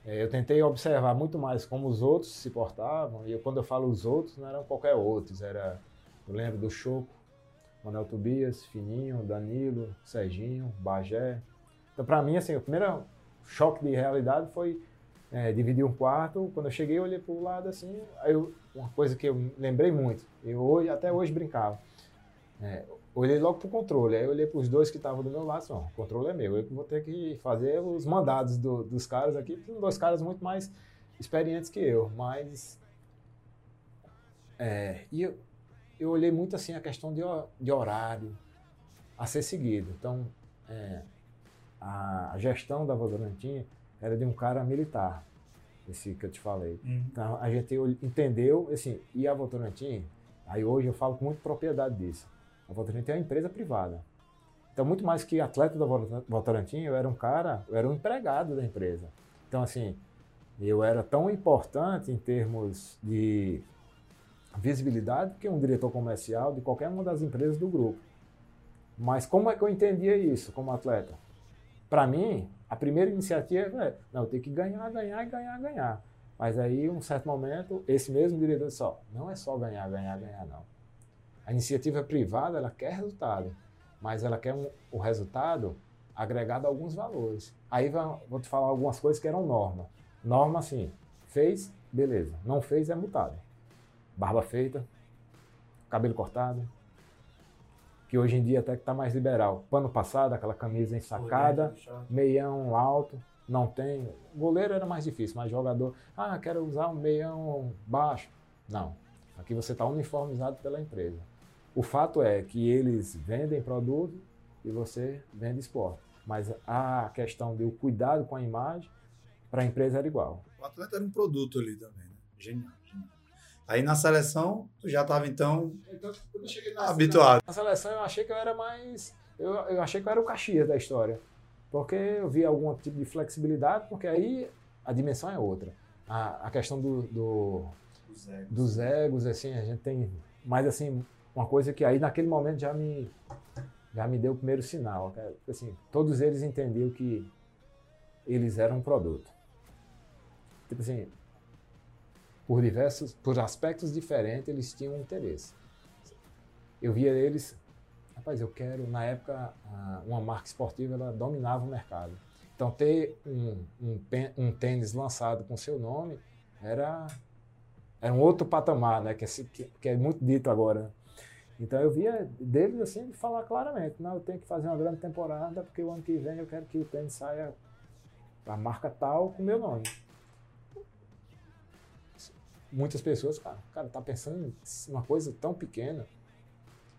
é, eu tentei observar muito mais como os outros se portavam, e eu, quando eu falo os outros, não eram qualquer outros, era eu lembro do Choco, Manuel Tobias, Fininho, Danilo, Serginho, Bagé. Então, para mim, assim, o primeiro choque de realidade foi é, dividir um quarto. Quando eu cheguei, eu olhei para o lado assim. Aí eu, uma coisa que eu lembrei muito, eu hoje, até hoje brincava. É, olhei logo para o controle. Aí eu olhei para os dois que estavam do meu lado, assim, ó, o controle é meu. Eu vou ter que fazer os mandados do, dos caras aqui, são dois caras muito mais experientes que eu, mas. É, e eu, eu olhei muito assim a questão de, de horário a ser seguido. Então, é, a, gestão da Votorantim era de um cara militar, esse que eu te falei. Uhum. Então, a gente entendeu, assim, e a Votorantim, aí hoje eu falo com muita propriedade disso. A Votorantim é uma empresa privada. Então, muito mais que atleta da Votorantim, eu era um cara, eu era um empregado da empresa. Então, assim, eu era tão importante em termos de visibilidade que um diretor comercial de qualquer uma das empresas do grupo. Mas como é que eu entendia isso como atleta? Para mim, a primeira iniciativa é, não, eu tenho que ganhar, ganhar, ganhar, ganhar. Mas aí, um certo momento, esse mesmo diretor disse, não é só ganhar, ganhar, ganhar, não. A iniciativa privada, ela quer resultado, mas ela quer um, o resultado agregado a alguns valores. Aí vou te falar algumas coisas que eram norma. Norma, assim, fez, beleza. Não fez, é multado barba feita, cabelo cortado, que hoje em dia até que está mais liberal. Pano passado, aquela camisa ensacada, meião alto, não tem. Goleiro era mais difícil, mas jogador, ah, quero usar um meião baixo. Não. Aqui você está uniformizado pela empresa. O fato é que eles vendem produto e você vende esporte. Mas a questão do cuidado com a imagem, para a empresa era igual. O atleta era um produto ali também, né? Genial. Aí na seleção, tu já estava então, então na, habituado. Na seleção eu achei que eu era mais. Eu, eu achei que eu era o Caxias da história. Porque eu vi algum tipo de flexibilidade, porque aí a dimensão é outra. A, a questão do, do dos, egos. dos egos, assim, a gente tem. Mas assim, uma coisa que aí naquele momento já me, já me deu o primeiro sinal. Assim, todos eles entendiam que eles eram um produto. Tipo assim, por diversos, por aspectos diferentes, eles tinham interesse. Eu via eles, rapaz, eu quero, na época, uma marca esportiva, ela dominava o mercado. Então, ter um, um, um tênis lançado com seu nome era, era um outro patamar, né? Que, é, que, é muito dito agora. Então, eu via deles, assim, falar claramente, não, eu tenho que fazer uma grande temporada, porque o ano que vem eu quero que o tênis saia a marca tal com meu nome muitas pessoas, cara, cara, tá pensando em uma coisa tão pequena.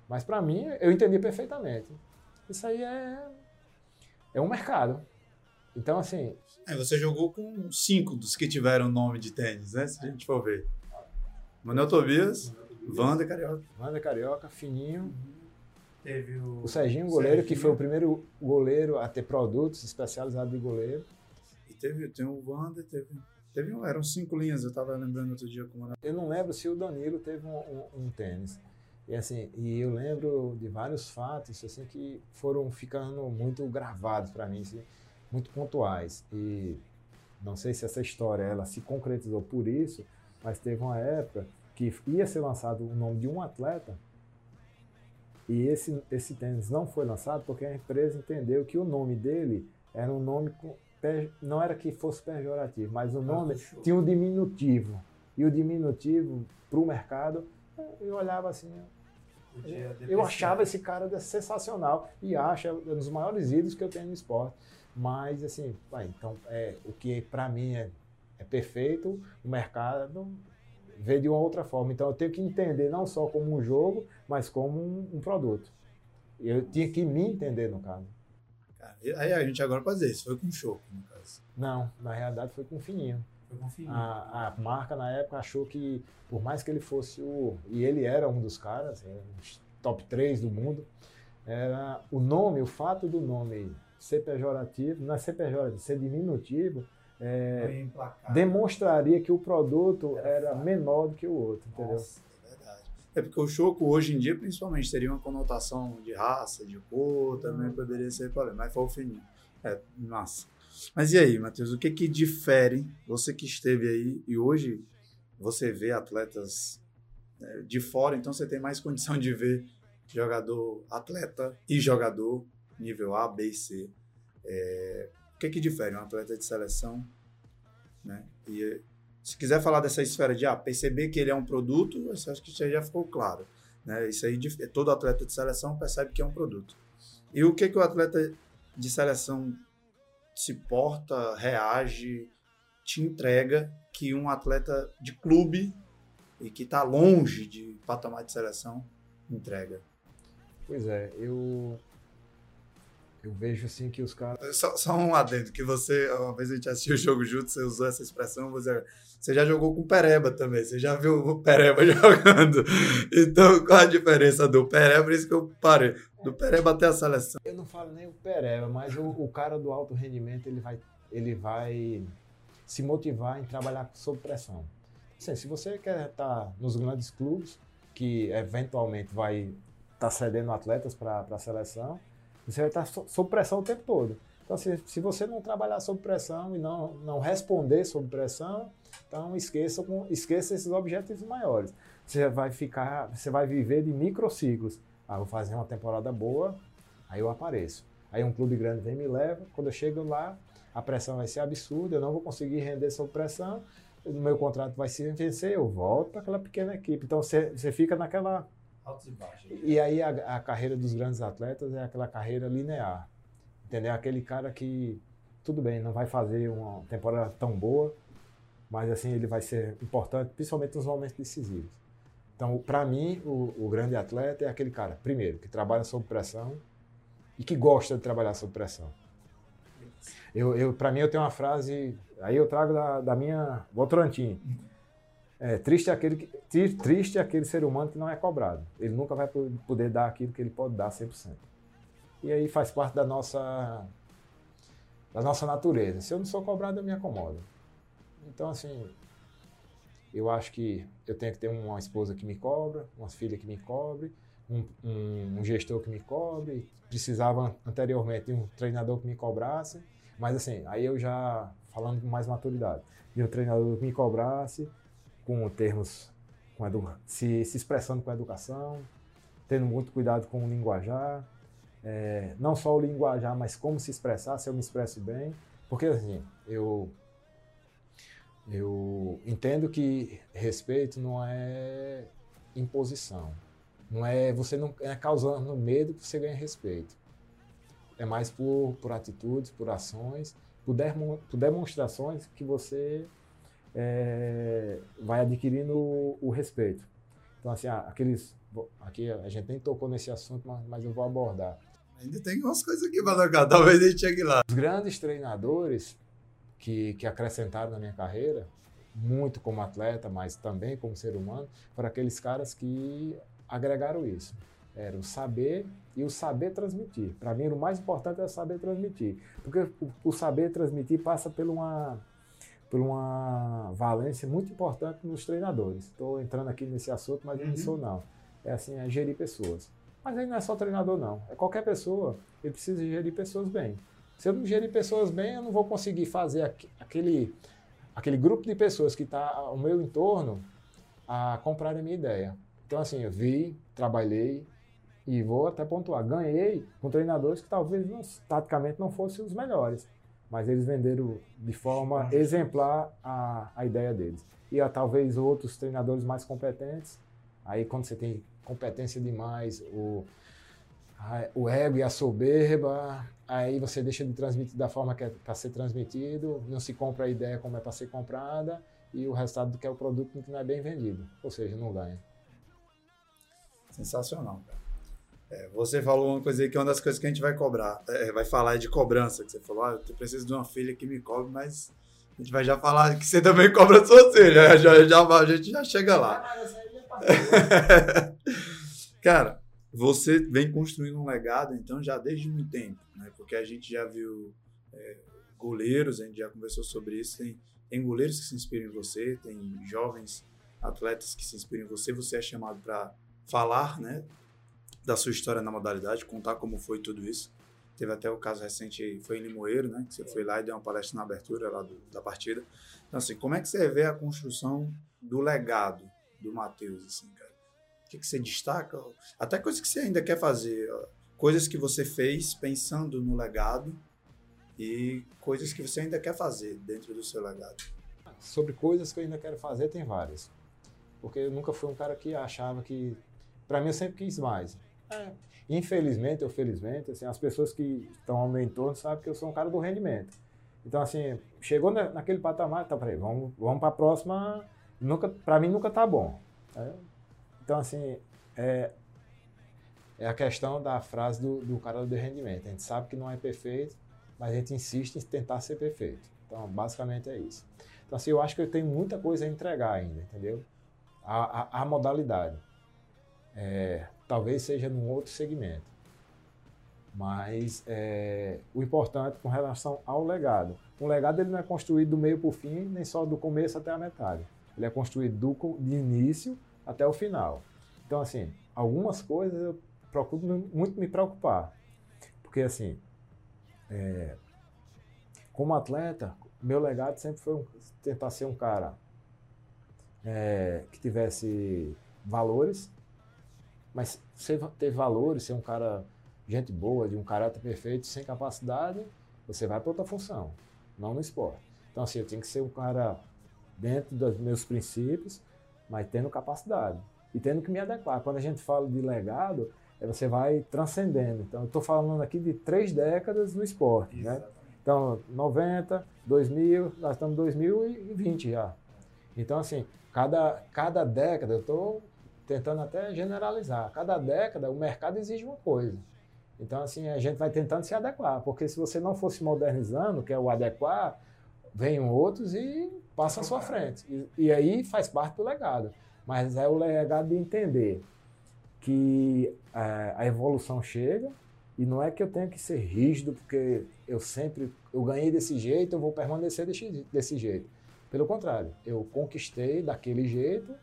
Mas para mim, eu entendi perfeitamente. Isso aí é, é um mercado. Então, assim. É, você jogou com cinco dos que tiveram nome de tênis, né? Se a gente for ver. Manuel Tobias, Wander Carioca. Wander Carioca, fininho. Teve o, o Serginho, goleiro, Serginho. que foi o primeiro goleiro a ter produtos especializados de goleiro. E teve, tem o Wander, teve, teve eram cinco linhas, eu estava lembrando outro dia como era. Eu não lembro se o Danilo teve um, um, um, tênis. E assim, e eu lembro de vários fatos assim que foram ficando muito gravados para mim, assim, muito pontuais. E não sei se essa história ela se concretizou por isso, mas teve uma época que ia ser lançado o nome de um atleta e esse, esse tênis não foi lançado porque a empresa entendeu que o nome dele era um nome, não era que fosse pejorativo, mas o ah, nome ah, tinha um diminutivo. E o diminutivo para o mercado, eu olhava assim, eu, eu achava esse cara sensacional e acho é um dos maiores ídolos que eu tenho no esporte. Mas assim, vai, então é, o que para mim é, é perfeito, o mercado vê de uma outra forma. Então eu tenho que entender não só como um jogo, mas como um, um produto. Eu tinha que me entender no caso. Aí a gente agora pode dizer, isso foi com choco, no caso. Não, na realidade foi com fininho. Foi com fininho. A, a marca na época achou que, por mais que ele fosse o. E ele era um dos caras, é, top 3 do mundo, era o nome, o fato do nome ser pejorativo, não é ser pejorativo, ser diminutivo, é, demonstraria que o produto era, era menor do que o outro, entendeu? Nossa, é. É porque o choco hoje em dia, principalmente, teria uma conotação de raça, de cor, também hum. poderia ser problema, mas foi o fininho. É, massa. Mas e aí, Matheus, o que que difere, você que esteve aí e hoje você vê atletas né, de fora, então você tem mais condição de ver jogador, atleta e jogador nível A, B e C. É, que, que difere um atleta de seleção? Né? E se quiser falar dessa esfera de ah, perceber que ele é um produto, acho que isso aí já ficou claro. Né? Isso aí, todo atleta de seleção percebe que é um produto. E o que, que o atleta de seleção se porta, reage, te entrega que um atleta de clube e que está longe de patamar de seleção entrega? Pois é, eu eu vejo assim que os caras. Só, só, um adendo, que você, uma vez a gente assistiu o jogo junto, você usou essa expressão, você, você já jogou com o Pereba também, você já viu o Pereba jogando. Então, qual a diferença do Pereba? Por isso que eu parei, do Pereba até a seleção. Eu não falo nem o Pereba, mas o, o cara do alto rendimento, ele vai, ele vai se motivar em trabalhar sob pressão. Assim, se você quer estar nos grandes clubes, que eventualmente vai estar cedendo atletas para a seleção, você vai estar sob pressão o tempo todo. Então, se, se você não trabalhar sob pressão e não, não responder sob pressão, então esqueça, esqueça esses objetivos maiores. Você vai ficar, você vai viver de microciclos. Ah, vou fazer uma temporada boa, aí eu apareço. Aí um clube grande vem e me leva. Quando eu chego lá, a pressão vai ser absurda, eu não vou conseguir render sob pressão, o meu contrato vai se vencer, eu volto para aquela pequena equipe. Então você, você fica naquela Altos e baixos. E aí a, a, carreira dos grandes atletas é aquela carreira linear. Entendeu? Aquele cara que, tudo bem, não vai fazer uma temporada tão boa, mas assim ele vai ser importante, principalmente nos momentos decisivos. Então, para mim, o, o, grande atleta é aquele cara, primeiro, que trabalha sob pressão e que gosta de trabalhar sob pressão. Eu, eu para mim, eu tenho uma frase, aí eu trago da, da minha Votorantim. É, triste, é aquele que, triste é aquele ser humano que não é cobrado. Ele nunca vai poder dar aquilo que ele pode dar 100%. E aí faz parte da nossa, da nossa natureza. Se eu não sou cobrado, eu me acomodo. Então, assim, eu acho que eu tenho que ter uma esposa que me cobra, uma filha que me cobre, um, um, um gestor que me cobre. Precisava anteriormente de um treinador que me cobrasse. Mas, assim, aí eu já, falando com mais maturidade, de um treinador que me cobrasse com termos, com se, se expressando com a educação, tendo muito cuidado com o linguajar, é, não só o linguajar, mas como se expressar, se eu me expresso bem, porque assim, eu eu entendo que respeito não é imposição, não é você não é causando medo que você ganha respeito, é mais por, por atitudes, por ações, por, por demonstrações que você é, vai adquirindo o, o, respeito. Então, assim, aqueles. Aqui a gente nem tocou nesse assunto, mas, mas eu vou abordar. Ainda tem umas coisas aqui para tocar, talvez a gente chegue lá. Os grandes treinadores que, que acrescentaram na minha carreira, muito como atleta, mas também como ser humano, foram aqueles caras que agregaram isso. Era o saber e o saber transmitir. Para mim, o mais importante é saber transmitir. Porque o, o saber transmitir passa por uma, por uma valência muito importante nos treinadores. Estou entrando aqui nesse assunto, mas uhum. não sou não. É assim, é gerir pessoas. Mas aí não é só treinador, não. É qualquer pessoa. Ele precisa gerir pessoas bem. Se eu não gerir pessoas bem, eu não vou conseguir fazer aquele, aquele grupo de pessoas que está ao meu entorno a comprar a minha ideia. Então, assim, eu vi, trabalhei, e vou até pontuar, ganhei com treinadores que talvez não, taticamente não fossem os melhores, mas eles venderam de forma exemplar a, a ideia deles. E a, talvez outros treinadores mais competentes, aí quando você tem competência demais, o, a, o ego e a soberba, aí você deixa de transmitir da forma que é para ser transmitido, não se compra a ideia como é para ser comprada, e o resultado do que é o produto não é bem vendido, ou seja, não ganha. Sensacional, cara. É, você falou uma coisa aí que é uma das coisas que a gente vai cobrar, é, vai falar de cobrança, que você falou, ah, eu preciso de uma filha que me cobre, mas a gente vai já falar que você também cobra sua filha, já, já, a gente já chega lá. Cara, você vem construindo um legado, então, já desde muito tempo, né? Porque a gente já viu é, goleiros, a gente já conversou sobre isso, tem, tem goleiros que se inspiram em você, tem jovens atletas que se inspiram em você, você é chamado para falar, né? Da sua história na modalidade, contar como foi tudo isso. Teve até o caso recente, foi em Limoeiro, né? Que você foi lá e deu uma palestra na abertura lá do, da partida. Então, assim, como é que você vê a construção do legado do Matheus, assim, cara? O que, que você destaca? Até coisas que você ainda quer fazer. Coisas que você fez pensando no legado e coisas que você ainda quer fazer dentro do seu legado. Sobre coisas que eu ainda quero fazer, tem várias. Porque eu nunca fui um cara que achava que. Para mim, eu sempre quis mais. É. Infelizmente ou felizmente, assim, as pessoas que estão ao meu entorno sabem que eu sou um cara do rendimento. Então, assim, chegou na, naquele patamar, tá, peraí, vamos, vamos para a próxima. Nunca, para mim nunca tá bom. É? Então, assim, é, é a questão da frase do, do cara do rendimento. A gente sabe que não é perfeito, mas a gente insiste em tentar ser perfeito. Então, basicamente é isso. Então, assim, eu acho que eu tenho muita coisa a entregar ainda, entendeu? A, a, a modalidade. É, talvez seja num outro segmento. Mas é, o importante com relação ao legado. Um legado ele não é construído do meio para o fim, nem só do começo até a metade. Ele é construído do de início até o final. Então, assim, algumas coisas eu procuro muito me preocupar. Porque, assim, é, como atleta, meu legado sempre foi um, tentar ser um cara é, que tivesse valores, mas você ter valores, ser um cara, gente boa, de um caráter perfeito, sem capacidade, você vai para outra função, não no esporte. Então, assim, eu tenho que ser um cara dentro dos meus princípios, mas tendo capacidade e tendo que me adequar. Quando a gente fala de legado, é você vai transcendendo. Então, eu estou falando aqui de três décadas no esporte? Exatamente. né? Então, 90, 2000, nós estamos em 2020 já. Então, assim, cada, cada década eu estou tentando até generalizar. Cada década o mercado exige uma coisa. Então, assim, a gente vai tentando se adequar, porque se você não fosse modernizando, que é o adequar, vêm outros e passam à sua frente. E, e, aí faz parte do legado. Mas é o legado de entender que é, a evolução chega e não é que eu tenha que ser rígido, porque eu sempre eu ganhei desse jeito, eu vou permanecer desse, desse jeito. Pelo contrário, eu conquistei daquele jeito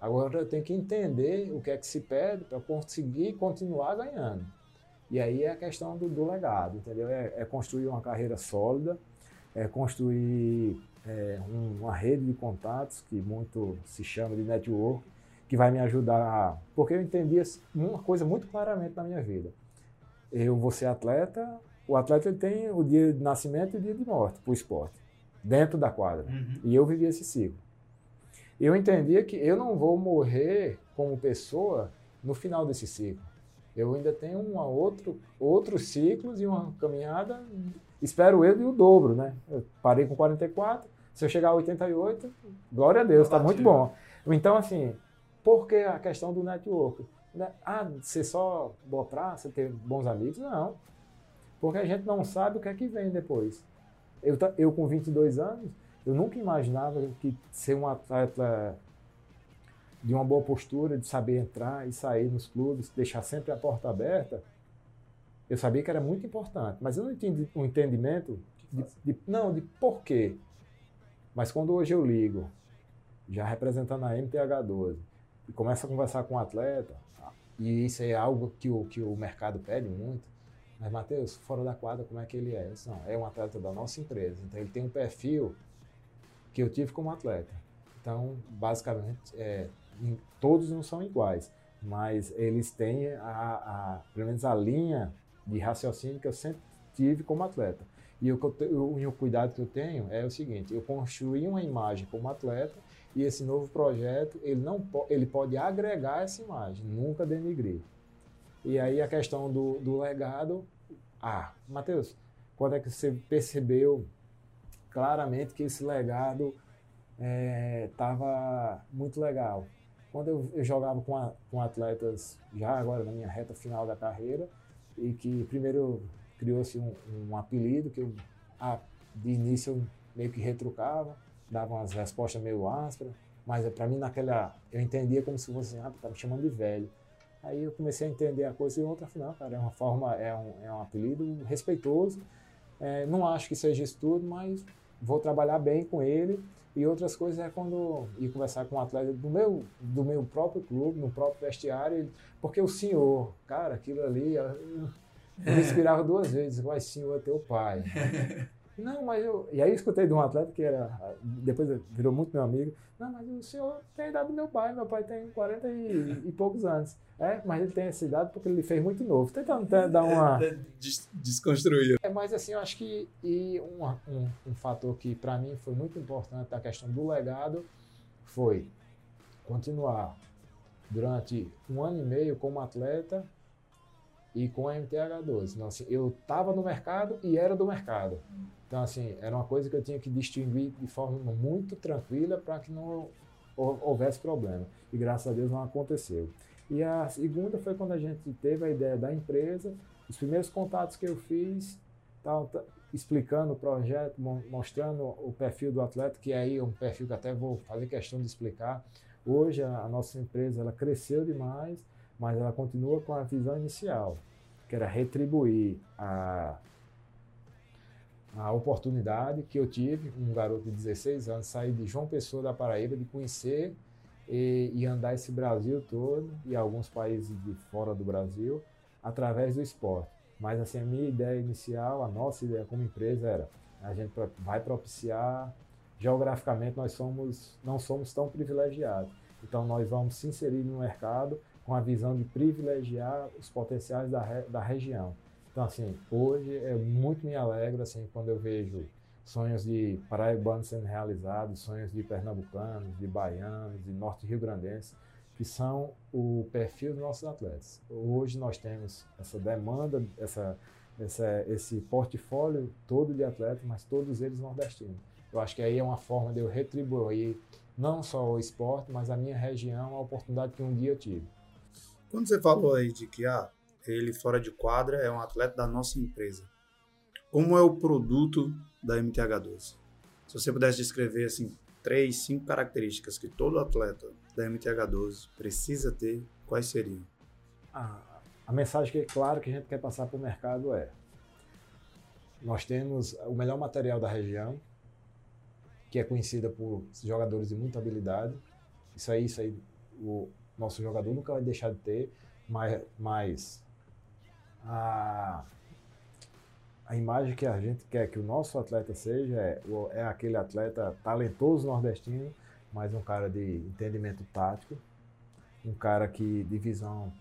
Agora eu tenho que entender o que é que se pede para conseguir continuar ganhando. E aí é a questão do, do legado, entendeu? É, é, construir uma carreira sólida, é construir é, um, uma rede de contatos, que muito se chama de network, que vai me ajudar. Porque eu entendi uma coisa muito claramente na minha vida. Eu vou ser atleta, o atleta tem o dia de nascimento e o dia de morte para o esporte, dentro da quadra. Uhum. E eu vivi esse ciclo eu entendia que eu não vou morrer como pessoa no final desse ciclo. Eu ainda tenho uma outro, outros ciclos e uma caminhada, espero eu, de o dobro, né? Eu parei com 44, se eu chegar a 88, glória a Deus, está muito bom. Então, assim, Por que a questão do network? Né? Ah, ser só boa praça, ter bons amigos? Não. Porque a gente não sabe o que é que vem depois. Eu, eu com 22 anos, eu nunca imaginava que ser um atleta de uma boa postura, de saber entrar e sair nos clubes, deixar sempre a porta aberta, eu sabia que era muito importante, mas eu não entendi o um entendimento de, de, não, de porquê. Mas quando hoje eu ligo, já representando a MTH12, e começo a conversar com o um atleta, e isso é algo que o, que o mercado pede muito, mas, Matheus, fora da quadra, como é que ele é? Disse, não, é um atleta da nossa empresa. Então, ele tem um perfil que eu tive como atleta. Então, basicamente, é, todos não são iguais, mas eles têm, a, a, pelo menos, a linha de raciocínio que eu sempre tive como atleta. E o, o, o cuidado que eu tenho é o seguinte: eu construí uma imagem como atleta e esse novo projeto ele não ele pode agregar essa imagem, nunca denigrir. E aí a questão do, do legado. Ah, Matheus, quando é que você percebeu claramente que esse legado estava é, muito legal? Quando eu, eu jogava com, a, com atletas, já agora na minha reta final da carreira, e que primeiro criou-se um, um, apelido que eu, a, de início eu meio que retrucava, dava umas respostas meio ásperas, mas para mim naquela eu entendia como se fosse, ah, tá me chamando de velho. Aí eu comecei a entender a coisa e outra, afinal, cara, é uma forma, é um, é um apelido respeitoso. É, não acho que seja isso tudo, mas vou trabalhar bem com ele. E outras coisas é quando ir conversar com um atleta do meu, do meu próprio clube, no próprio vestiário, porque o senhor, cara, aquilo ali, eu, eu me inspirava duas vezes, mas senhor é teu pai. Não, mas eu. E aí eu escutei de um atleta que era. Depois virou muito meu amigo. Não, mas o senhor tem a idade do meu pai. Meu pai tem 40 e, e poucos anos. É, mas ele tem essa idade porque ele fez muito novo. Tentando dar uma. Desconstruir. É, mas assim, eu acho que. E um, um, um fator que para mim foi muito importante da questão do legado foi continuar durante um ano e meio como atleta e com a MTH12. Então, assim, eu estava no mercado e era do mercado. Então, assim, era uma coisa que eu tinha que distinguir de forma muito tranquila para que não houvesse problema. E graças a Deus não aconteceu. E a segunda foi quando a gente teve a ideia da empresa, os primeiros contatos que eu fiz, tal, explicando o projeto, mostrando o perfil do atleta, que aí é um perfil que até vou fazer questão de explicar. Hoje a nossa empresa ela cresceu demais mas ela continua com a visão inicial, que era retribuir a, a oportunidade que eu tive, um garoto de 16 anos, sair de João Pessoa da Paraíba, de conhecer e, e andar esse Brasil todo e alguns países de fora do Brasil através do esporte. Mas assim, a minha ideia inicial, a nossa ideia como empresa era a gente vai propiciar geograficamente nós somos não somos tão privilegiados. Então nós vamos se inserir no mercado com a visão de privilegiar os potenciais da, da região. Então, assim, hoje é muito me alegro assim, quando eu vejo sonhos de paraibanos sendo realizados, sonhos de pernambucanos, de baianos, de norte rio grandense, que são o perfil dos nossos atletas. Hoje nós temos essa demanda, essa, essa, esse portfólio todo de atletas, mas todos eles nordestinos. Eu acho que aí é uma forma de eu retribuir não só o esporte, mas a minha região, a oportunidade que um dia eu tive. Quando você falou aí de que ah, ele fora de quadra é um atleta da nossa empresa, como é o produto da MTH12? Se você pudesse descrever assim três, cinco características que todo atleta da MTH12 precisa ter, quais seriam? A mensagem que é claro que a gente quer passar para o mercado é: nós temos o melhor material da região, que é conhecida por jogadores de muita habilidade. Isso aí, isso aí, o, nosso jogador nunca vai deixar de ter, mas, mas a, a imagem que a gente quer que o nosso atleta seja é, é aquele atleta talentoso nordestino, mas um cara de entendimento tático, um cara que de visão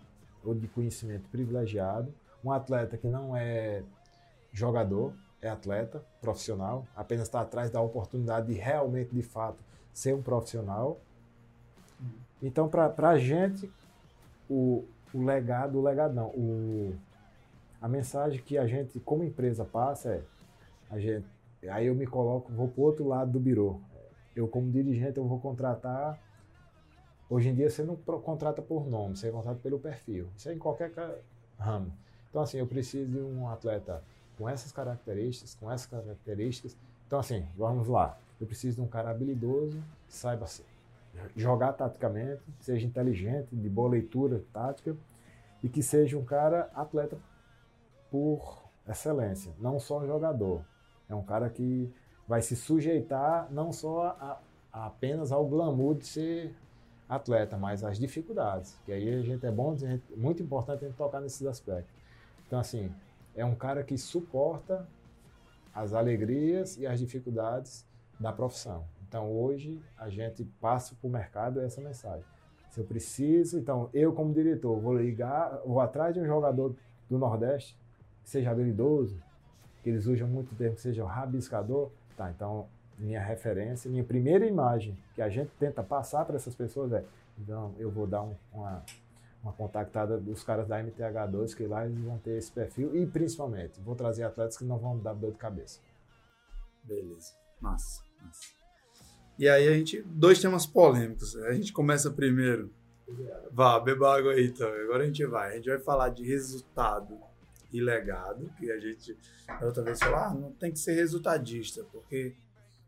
ou de conhecimento privilegiado, um atleta que não é jogador, é atleta profissional, apenas está atrás da oportunidade de realmente, de fato, ser um profissional. Então, para a gente, o, o legado, o legado não, o, a mensagem que a gente, como empresa, passa é, a gente, aí eu me coloco, vou para o outro lado do birô. Eu, como dirigente, eu vou contratar Hoje em dia você não contrata por nome, você contrata pelo perfil. Isso é em qualquer ramo. Então, assim, eu preciso de um atleta com essas características, com essas características. Então, assim, vamos lá. Eu preciso de um cara habilidoso, que saiba jogar taticamente, seja inteligente, de boa leitura tática e que seja um cara atleta por excelência, não só jogador. É um cara que vai se sujeitar não só a, a apenas ao glamour de ser atleta, mas às dificuldades. Que aí a gente é bom, muito importante a gente tocar nesses aspectos. Então, assim, é um cara que suporta as alegrias e as dificuldades da profissão. Então, hoje, a gente passa para o mercado essa mensagem. Se eu preciso, então, eu como diretor, vou ligar, vou atrás de um jogador do Nordeste, que seja habilidoso, que eles usam muito termo que seja rabiscador, tá, então minha referência, minha primeira imagem que a gente tenta passar para essas pessoas é, então eu vou dar um, uma, uma contactada dos caras da MTH2, que lá eles vão ter esse perfil e principalmente vou trazer atletas que não vão dar dor de cabeça. Beleza, massa, massa. E aí a gente, dois temas polêmicos. A gente começa primeiro. Vá, beba água aí então. Agora a gente vai. A gente vai falar de resultado e legado, que a gente outra vez falou, ah, não tem que ser resultadista, porque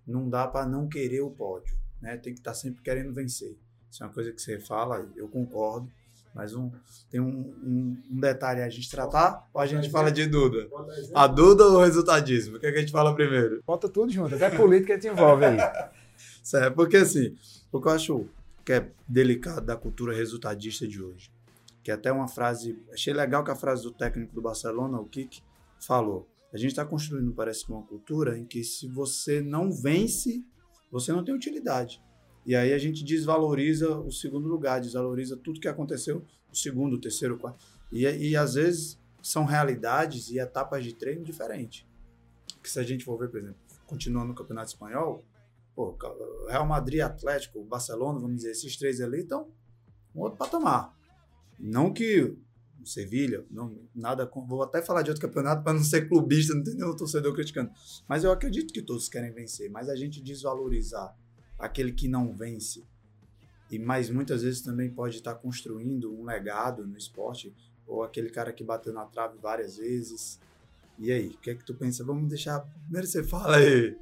não dá para não querer o pódio, né? Tem que estar tá sempre querendo vencer. Isso é uma coisa que você fala, eu concordo. Mas um, tem um, um, um detalhe a gente tratar ou a gente fala de Duda? A Duda ou o resultadismo? O que, é que a gente fala primeiro? Bota tudo junto, até política te envolve aí. certo, porque assim, o que eu acho que é delicado da cultura resultadista de hoje, que é até uma frase, achei legal que a frase do técnico do Barcelona, o Kik, falou. A gente está construindo, parece que, uma cultura em que se você não vence, você não tem utilidade. E aí a gente desvaloriza o segundo lugar, desvaloriza tudo que aconteceu, o segundo, o terceiro, o quarto. E, e às vezes são realidades e etapas de treino diferentes. Que se a gente for ver, por exemplo, continuando no Campeonato Espanhol, pô, Real Madrid, Atlético, Barcelona, vamos dizer, esses três ali estão um outro patamar. Não que Sevilha, não, nada com, vou até falar de outro campeonato para não ser clubista, não tem nenhum torcedor criticando. Mas eu acredito que todos querem vencer, mas a gente desvalorizar aquele que não vence e mais muitas vezes também pode estar construindo um legado no esporte ou aquele cara que bateu na trave várias vezes. E aí, o que é que tu pensa? Vamos deixar. Primeiro você fala aí.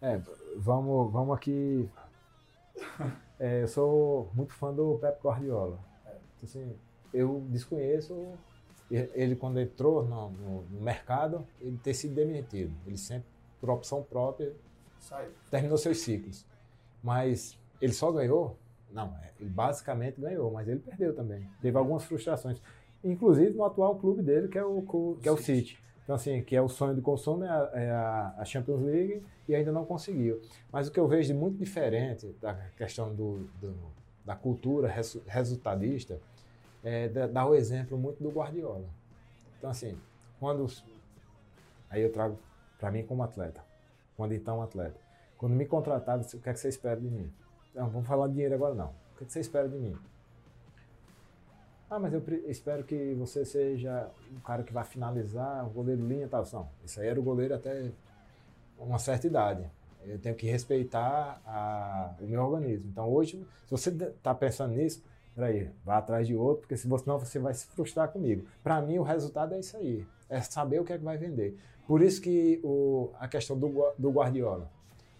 É, vamos, vamos aqui. É, eu sou muito fã do Pep Guardiola. Assim, eu desconheço ele quando entrou no, no, no, mercado, ele ter sido demitido. Ele sempre, por opção própria, Sai. terminou seus ciclos. Mas ele só ganhou? Não, é, ele basicamente ganhou, mas ele perdeu também. Teve algumas frustrações. Inclusive no atual clube dele, que é o, que é o City. Então, assim, que é o sonho de consumo, é a, é a Champions League e ainda não conseguiu. Mas o que eu vejo de muito diferente da questão do, do da cultura resultadista é dar o exemplo muito do Guardiola. Então, assim, quando. Aí eu trago para mim como atleta, quando então atleta. Quando me contrataram, o que é que você espera de mim? Não, vamos falar de dinheiro agora não. O que é que você espera de mim? Ah, mas eu espero que você seja um cara que vai finalizar, o goleiro linha e tal. Não, isso aí era o goleiro até uma certa idade. Eu tenho que respeitar a, o meu organismo. Então hoje, se você está pensando nisso, peraí, vá atrás de outro, porque senão você vai se frustrar comigo. Para mim, o resultado é isso aí. É saber o que é que vai vender. Por isso que o, a questão do, do Guardiola.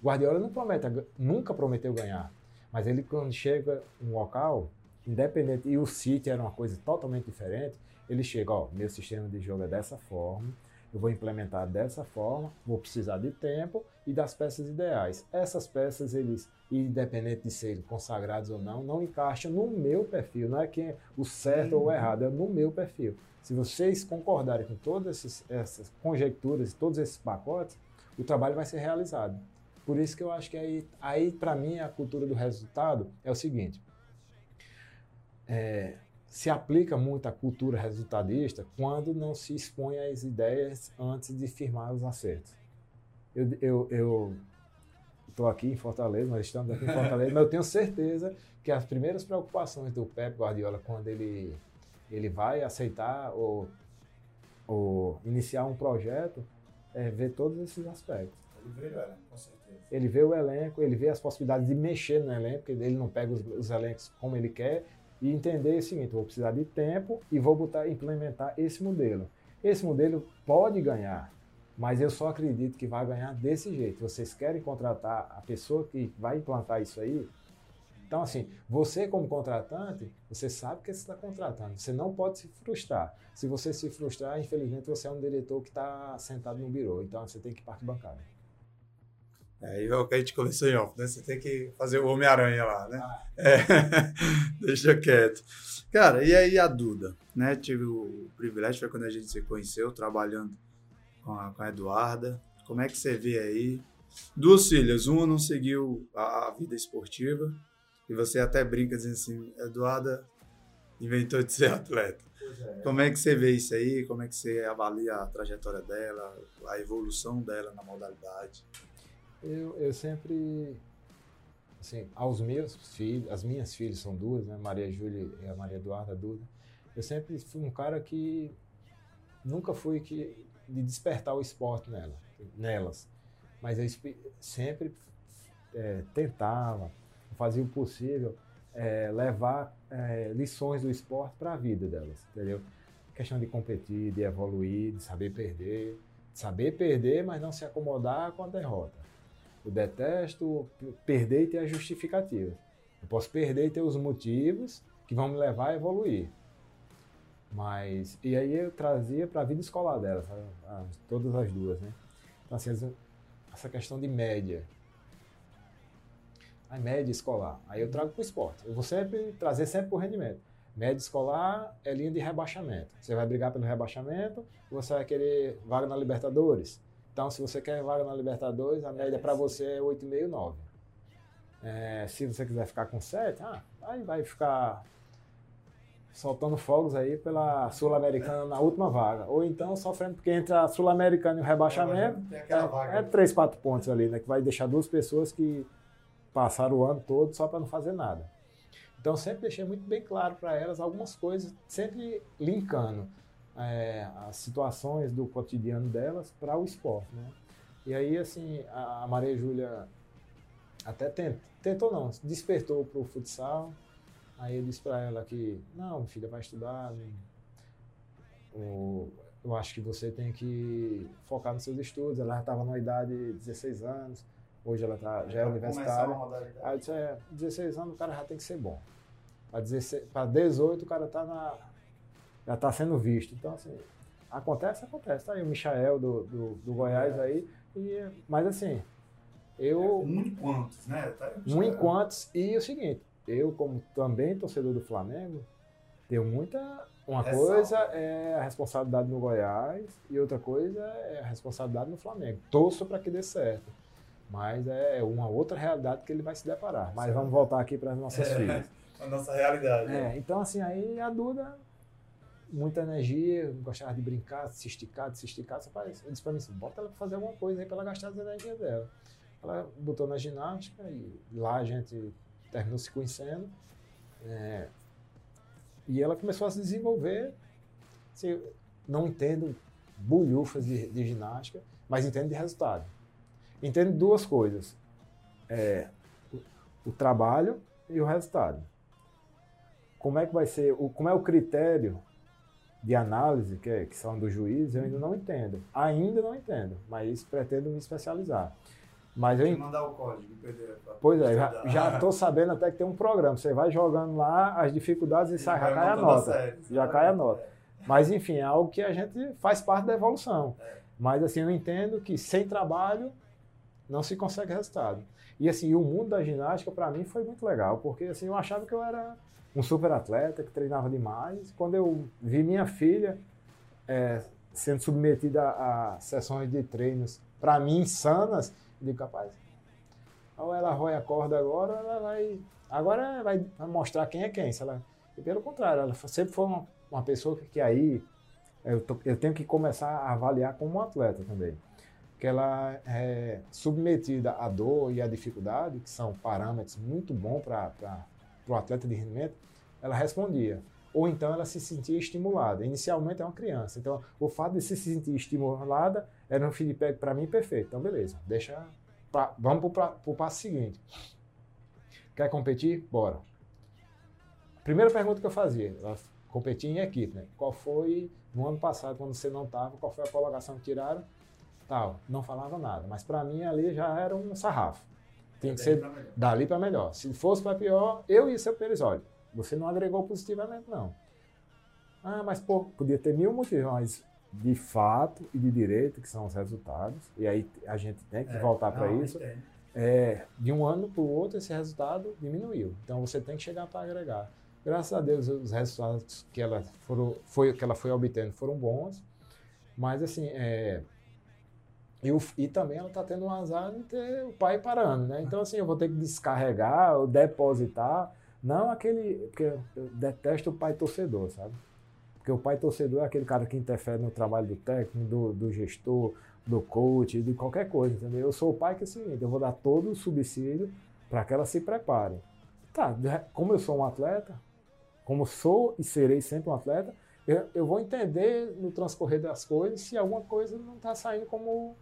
Guardiola não promete, nunca prometeu ganhar. Mas ele, quando chega um local, independente, e o City era uma coisa totalmente diferente, ele chega, ó, meu sistema de jogo é dessa forma, eu vou implementar dessa forma, vou precisar de tempo e das peças ideais. Essas peças, eles, independente de serem consagrados ou não, não encaixam no meu perfil, não é que é o certo ou o errado, é no meu perfil. Se vocês concordarem com todas essas, essas conjecturas, todos esses pacotes, o trabalho vai ser realizado. Por isso que eu acho que aí, aí para mim, a cultura do resultado é o seguinte: é, se aplica muito a cultura resultadista quando não se expõe às ideias antes de firmar os acertos. Eu estou aqui em Fortaleza, nós estamos aqui em Fortaleza, mas eu tenho certeza que as primeiras preocupações do Pep Guardiola quando ele, ele vai aceitar ou, ou iniciar um projeto é ver todos esses aspectos. Ele vê o elenco, com certeza. Ele vê o elenco, ele vê as possibilidades de mexer no elenco, porque ele não pega os, os elencos como ele quer, e entender o seguinte, vou precisar de tempo e vou botar, implementar esse modelo. Esse modelo pode ganhar, mas eu só acredito que vai ganhar desse jeito. Vocês querem contratar a pessoa que vai implantar isso aí? Então, assim, você como contratante, você sabe que você está contratando. Você não pode se frustrar. Se você se frustrar, infelizmente, você é um diretor que está sentado no birô. Então, você tem que ir para bancada. E é o que a gente conversou em off, né? Você tem que fazer o Homem-Aranha lá, né? Ah. É, deixa quieto. Cara, e aí a Duda, né? Tive o privilégio, foi quando a gente se conheceu, trabalhando com a, com a Eduarda. Como é que você vê aí? Duas filhas, uma não seguiu a, a vida esportiva, e você até brinca dizendo assim, Eduarda inventou de ser atleta. É. Como é que você vê isso aí? Como é que você avalia a trajetória dela, a evolução dela na modalidade? Eu, eu sempre, assim, aos meus filhos, as minhas filhas são duas, né, Maria Júlia e a Maria Eduarda Duda, eu sempre fui um cara que nunca fui que, de despertar o esporte nela, nelas, mas eu sempre é, tentava, fazia o possível é, levar é, lições do esporte para a vida delas, entendeu? Questão de competir, de evoluir, de saber perder, de saber perder, mas não se acomodar com a derrota. Eu detesto perder e ter a justificativa. Eu posso perder e ter os motivos que vão me levar a evoluir. Mas, e aí eu trazia para a vida escolar delas, todas as duas, né? Então, assim, essa questão de média, a média escolar. Aí eu trago para o esporte. Eu vou sempre trazer sempre para o rendimento. Média escolar é linha de rebaixamento. Você vai brigar pelo rebaixamento, você vai querer vaga na Libertadores. Então, se você quer vaga na Libertadores, a média para você é 8,5, 9. É, se você quiser ficar com 7, ah, aí vai ficar soltando fogos aí pela Sul-Americana na última vaga. Ou então sofrendo porque entre a Sul-Americana e o rebaixamento é, é 3, 4 pontos ali, né? Que vai deixar duas pessoas que passaram o ano todo só para não fazer nada. Então sempre deixei muito bem claro para elas algumas coisas, sempre linkando é, as situações do cotidiano delas para o esporte, né? E aí, assim, a Maria Júlia até tentou, tentou não, despertou para o futsal. Aí eu disse para ela que, não, filha, vai estudar. Né? O, eu acho que você tem que focar nos seus estudos. Ela já estava na idade de 16 anos, hoje ela tá, já é universitária. Aí eu disse, é, 16 anos o cara já tem que ser bom. Para 18 o cara está na, já está sendo visto. Então, assim, acontece, acontece. Tá aí o Michael do, do, do Goiás é. aí. E, mas assim, eu. É, um em quantos, né? Tá um em quantos. E o seguinte, eu, como também torcedor do Flamengo, tenho muita. Uma coisa é a responsabilidade no Goiás e outra coisa é a responsabilidade no Flamengo. Torço para que dê certo. Mas é uma outra realidade que ele vai se deparar. Mas certo. vamos voltar aqui para as nossas é, filhas. A nossa realidade. É, então, assim, aí a Duda muita energia, gostava de brincar, de se esticar, de se esticar. Faz, eu disse para mim assim, bota ela para fazer alguma coisa aí para ela gastar as energias dela. Ela botou na ginástica e lá a gente terminou se conhecendo. É, e ela começou a se desenvolver. Assim, não entendo bulhufas de, de, ginástica, mas entendo de resultado. Entendo duas coisas: é, o, o trabalho e o resultado. Como é que vai ser, o, como é o critério de análise, que, é, que são do juiz, eu ainda não entendo. Ainda não entendo, mas pretendo me especializar. Mas eu mandar o código Pois é, já estou sabendo até que tem um programa. Você vai jogando lá as dificuldades e, sai, já cai a nota. Série, já cai a nota. É. Mas enfim, é algo que a gente faz parte da evolução. É. Mas assim, eu entendo que sem trabalho não se consegue resultado. E assim, o mundo da ginástica para mim foi muito legal, porque assim, eu achava que eu era um super atleta que treinava demais. Quando eu vi minha filha é, sendo submetida a, sessões de treinos, para mim, insanas, eu digo, capaz, ou ela roia a corda agora, ela vai. Agora vai, mostrar quem é quem. Se ela, e pelo contrário, ela sempre foi uma, uma pessoa que, que aí eu, tô, eu, tenho que começar a avaliar como um atleta também. Que ela é submetida à dor e à dificuldade, que são parâmetros muito bons para o atleta de rendimento, ela respondia. Ou então ela se sentia estimulada. Inicialmente é uma criança. Então, o fato de se sentir estimulada era um feedback para mim perfeito. Então, beleza, deixa. Pra, vamos para o passo seguinte. Quer competir? Bora. Primeira pergunta que eu fazia, competir em equipe, né? Qual foi no ano passado, quando você não estava, qual foi a colocação que tiraram? Tal. Não falava nada. Mas para mim ali já era um sarrafo. Tem que ser dali para melhor. Se fosse para pior, eu ia ser o Perisódio. Você não agregou positivamente, não. Ah, mas pô, podia ter mil motivos, mas de fato e de direito, que são os resultados, e aí a gente tem que é, voltar para isso. É, de um ano para o outro, esse resultado diminuiu. Então você tem que chegar para agregar. Graças a Deus, os resultados que ela, foram, foi, que ela foi obtendo foram bons, mas assim, é, e, o, e também ela está tendo um azar de ter o pai parando, né? Então, assim, eu vou ter que descarregar ou depositar. Não aquele. Porque eu detesto o pai torcedor, sabe? Porque o pai torcedor é aquele cara que interfere no trabalho do técnico, do, do gestor, do coach, de qualquer coisa, entendeu? Eu sou o pai que é o seguinte: eu vou dar todo o subsídio para que ela se prepare. Tá, como eu sou um atleta, como sou e serei sempre um atleta, eu, eu vou entender no transcorrer das coisas se alguma coisa não está saindo como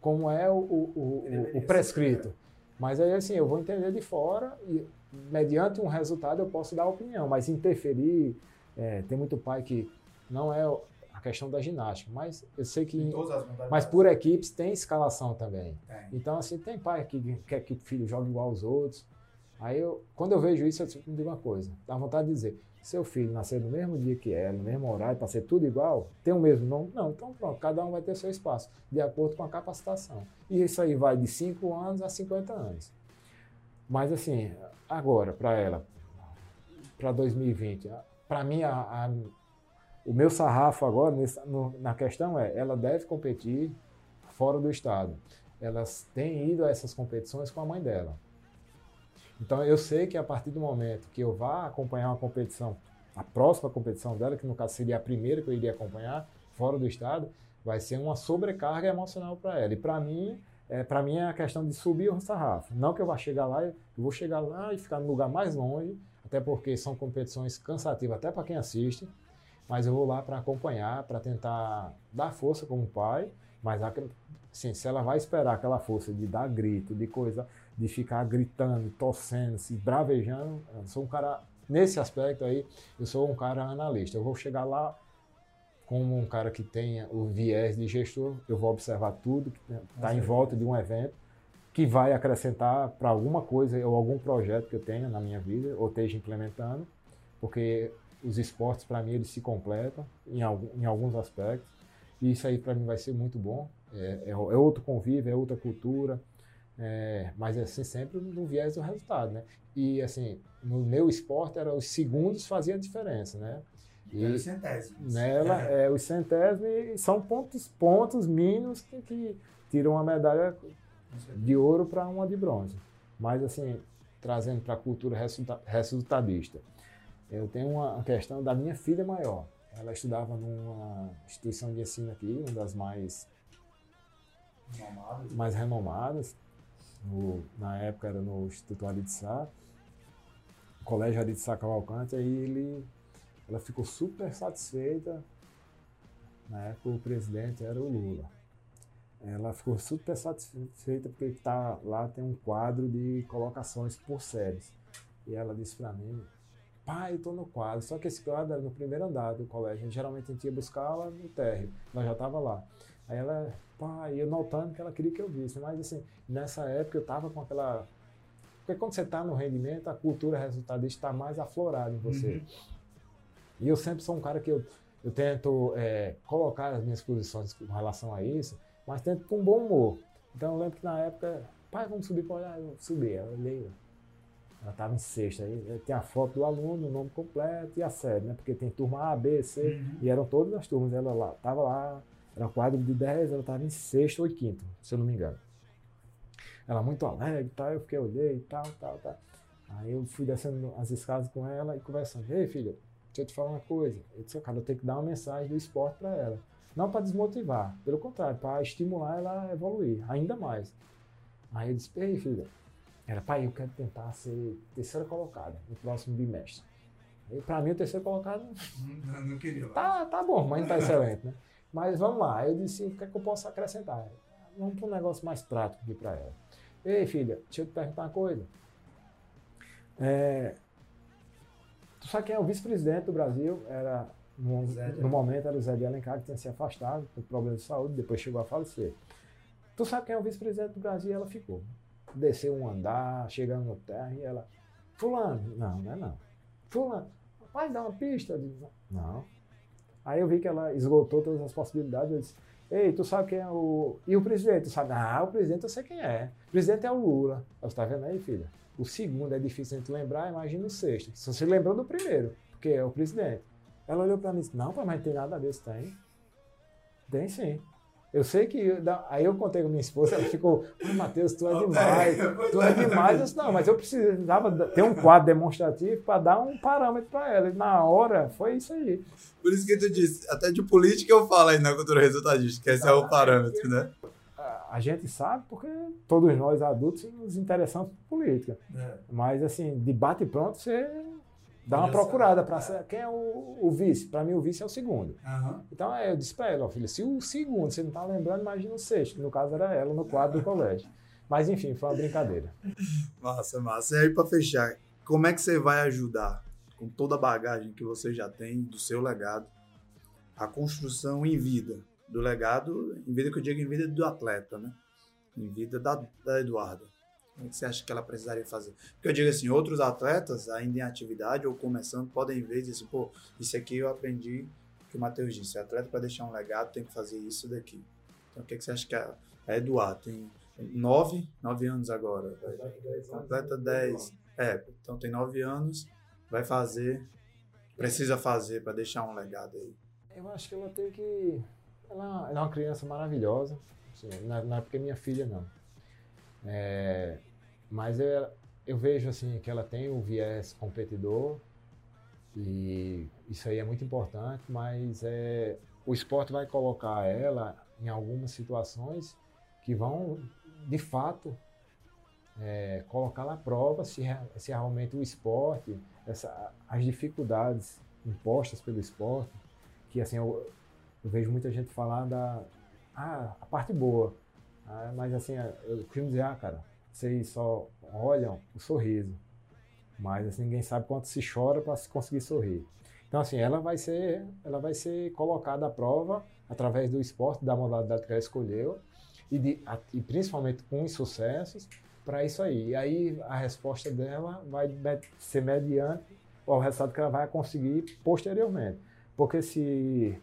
como é o, o, o, o prescrito. Mas aí, assim, eu vou entender de fora e, mediante um resultado, eu posso dar opinião. Mas interferir, é, tem muito pai que não é a questão da ginástica, mas eu sei que. Mas por equipes tem escalação também. É. Então, assim, tem pai que quer que o filho jogue igual aos outros. Aí, eu, quando eu vejo isso, eu digo uma coisa: dá vontade de dizer, seu filho nascer no mesmo dia que ela, no mesmo horário, para ser tudo igual, tem o mesmo nome? Não, então pronto, cada um vai ter seu espaço, de acordo com a capacitação. E isso aí vai de 5 anos a 50 anos. Mas assim, agora, para ela, para 2020, para mim, a, a, o meu sarrafo agora no, na questão é, ela deve competir fora do estado. Elas têm ido a essas competições com a mãe dela. Então eu sei que a partir do momento que eu vá acompanhar uma competição, a próxima competição dela, que no caso seria a primeira que eu iria acompanhar fora do estado, vai ser uma sobrecarga emocional para ela. E para mim, é, para mim é a questão de subir o sarrafo. Não que eu vá chegar lá, eu vou chegar lá e ficar no lugar mais longe, até porque são competições cansativas até para quem assiste, mas eu vou lá para acompanhar, para tentar dar força como pai, mas assim, se ela vai esperar aquela força de dar grito, de coisa, de ficar gritando, torcendo, se bravejando. Eu sou um cara, nesse aspecto aí, eu sou um cara analista. Eu vou chegar lá como um cara que tenha o viés de gestor, eu vou observar tudo que está em volta de um evento que vai acrescentar para alguma coisa ou algum projeto que eu tenha na minha vida ou esteja implementando, porque os esportes para mim eles se completam em, algum, em alguns aspectos e isso aí para mim vai ser muito bom. É, é, é outro convívio, é outra cultura, é, mas assim, sempre no viés do resultado, né? E assim, no meu esporte era os segundos faziam a diferença, né? E os centésimos. Nela, é. é, os centésimos são pontos, pontos mínimos que, que tiram uma medalha de ouro para uma de bronze. Mas assim, trazendo para a cultura resultadista. Eu tenho uma questão da minha filha maior. Ela estudava numa instituição de ensino aqui, uma das mais renomadas. mais renomadas no, na época era no Instituto Aridissá, Colégio Aridissá Cavalcante, aí ele, ela ficou super satisfeita, na época o presidente era o Lula. Ela ficou super satisfeita porque tá, lá tem um quadro de colocações por séries. E ela disse para mim, pai, estou no quadro. Só que esse quadro era no primeiro andar do colégio. Geralmente a gente ia buscar ela no térreo. Ela já estava lá. Aí ela, pá, ia notando que ela queria que eu visse. Mas assim, nessa época eu tava com aquela. Porque quando você está no rendimento, a cultura resultadista está mais aflorada em você. Uhum. E eu sempre sou um cara que eu, eu tento é, colocar as minhas posições com relação a isso, mas tento com bom humor. Então eu lembro que na época, pai, vamos subir para olhar. Eu subi, eu olhei. Ela estava em sexta. Aí tem a foto do aluno, o nome completo e a série, né? Porque tem turma A, B, C, uhum. e eram todas as turmas. Ela lá, estava lá era quadro de 10, ela estava em sexto ou quinto, se eu não me engano. Ela muito alegre e tal, eu fiquei, olhei e tal, tal, tal. Aí eu fui descendo as escadas com ela e conversando. Ei, filha, deixa eu te falar uma coisa. Eu disse, cara, eu tenho que dar uma mensagem do esporte para ela. Não para desmotivar, pelo contrário, para estimular ela a evoluir ainda mais. Aí eu disse, ei, filha, era, pai, eu quero tentar ser terceira colocada no próximo bimestre. E para mim, o terceiro colocado. Não, não queria. Tá, tá bom, mas não tá excelente, né? Mas vamos lá, eu disse, o que é que eu posso acrescentar? Vamos para um negócio mais prático aqui para ela. Ei, filha, deixa eu te perguntar uma coisa. É, tu sabe quem é o vice-presidente do Brasil? Era, no, no, momento era o Zé de Alencar, que tinha se afastado por problemas de saúde, depois chegou a falecer. Tu sabe quem é o vice-presidente do Brasil? E ela ficou. Desceu um andar, chegando no terra, e ela, fulano, não, não é não. Fulano, vai dar uma pista? Não. Aí eu vi que ela esgotou todas as possibilidades, eu disse, Ei, tu sabe quem é o. E o presidente? Tu sabe? Ah, o presidente eu sei quem é. O presidente é o Lula. Você tá vendo aí, filha? O segundo é difícil a gente lembrar, imagina o sexto. Se você lembrou do primeiro, porque é o presidente. Ela olhou para mim e disse: Não, mas não tem nada desse, tem. Tem sim. Eu sei que. Aí eu contei com minha esposa, ela ficou, ah, Matheus, tu é demais. Tu é demais. Eu disse, não, mas eu precisava ter um quadro demonstrativo para dar um parâmetro para ela. E na hora, foi isso aí. Por isso que tu disse, até de política eu falo aí na cultura resultadista, que esse é o parâmetro, né? A gente sabe porque todos nós adultos nos interessamos por política. É. Mas, assim, debate pronto, você Dá uma procurada para é. quem é o, o vice. Para mim, o vice é o segundo. Uhum. Então, é, eu disse para ela, filha, se o segundo você não está lembrando, imagina o sexto. No caso, era ela no quadro do colégio. Mas, enfim, foi uma brincadeira. Massa, massa. E aí, para fechar, como é que você vai ajudar, com toda a bagagem que você já tem do seu legado, a construção em vida do legado, em vida que eu digo em vida do atleta, né? Em vida da, da Eduarda. O que você acha que ela precisaria fazer? Porque eu digo assim, outros atletas ainda em atividade ou começando podem ver e dizer assim, pô, isso aqui eu aprendi que o Matheus disse, atleta para deixar um legado tem que fazer isso daqui. Então o que, que você acha que a, a Eduardo tem nove, nove anos agora, atleta dez, é, então tem nove anos, vai fazer, precisa fazer para deixar um legado aí. Eu acho que ela tem que, ela, ela é uma criança maravilhosa, assim, não, não é porque é minha filha não. É, mas eu, eu vejo assim que ela tem o viés competidor e isso aí é muito importante, mas é, o esporte vai colocar ela em algumas situações que vão, de fato, é, colocar à prova se, se realmente o esporte, essa, as dificuldades impostas pelo esporte, que assim, eu, eu vejo muita gente falar da ah, a parte boa, ah, mas assim, eu costumo dizer, ah, cara, vocês só olham o sorriso, mas assim, ninguém sabe quanto se chora para se conseguir sorrir. Então assim, ela vai ser, ela vai ser colocada à prova através do esporte, da modalidade que ela escolheu e, de, e principalmente com insucessos para isso aí. E aí a resposta dela vai ser mediante o resultado que ela vai conseguir posteriormente. Porque se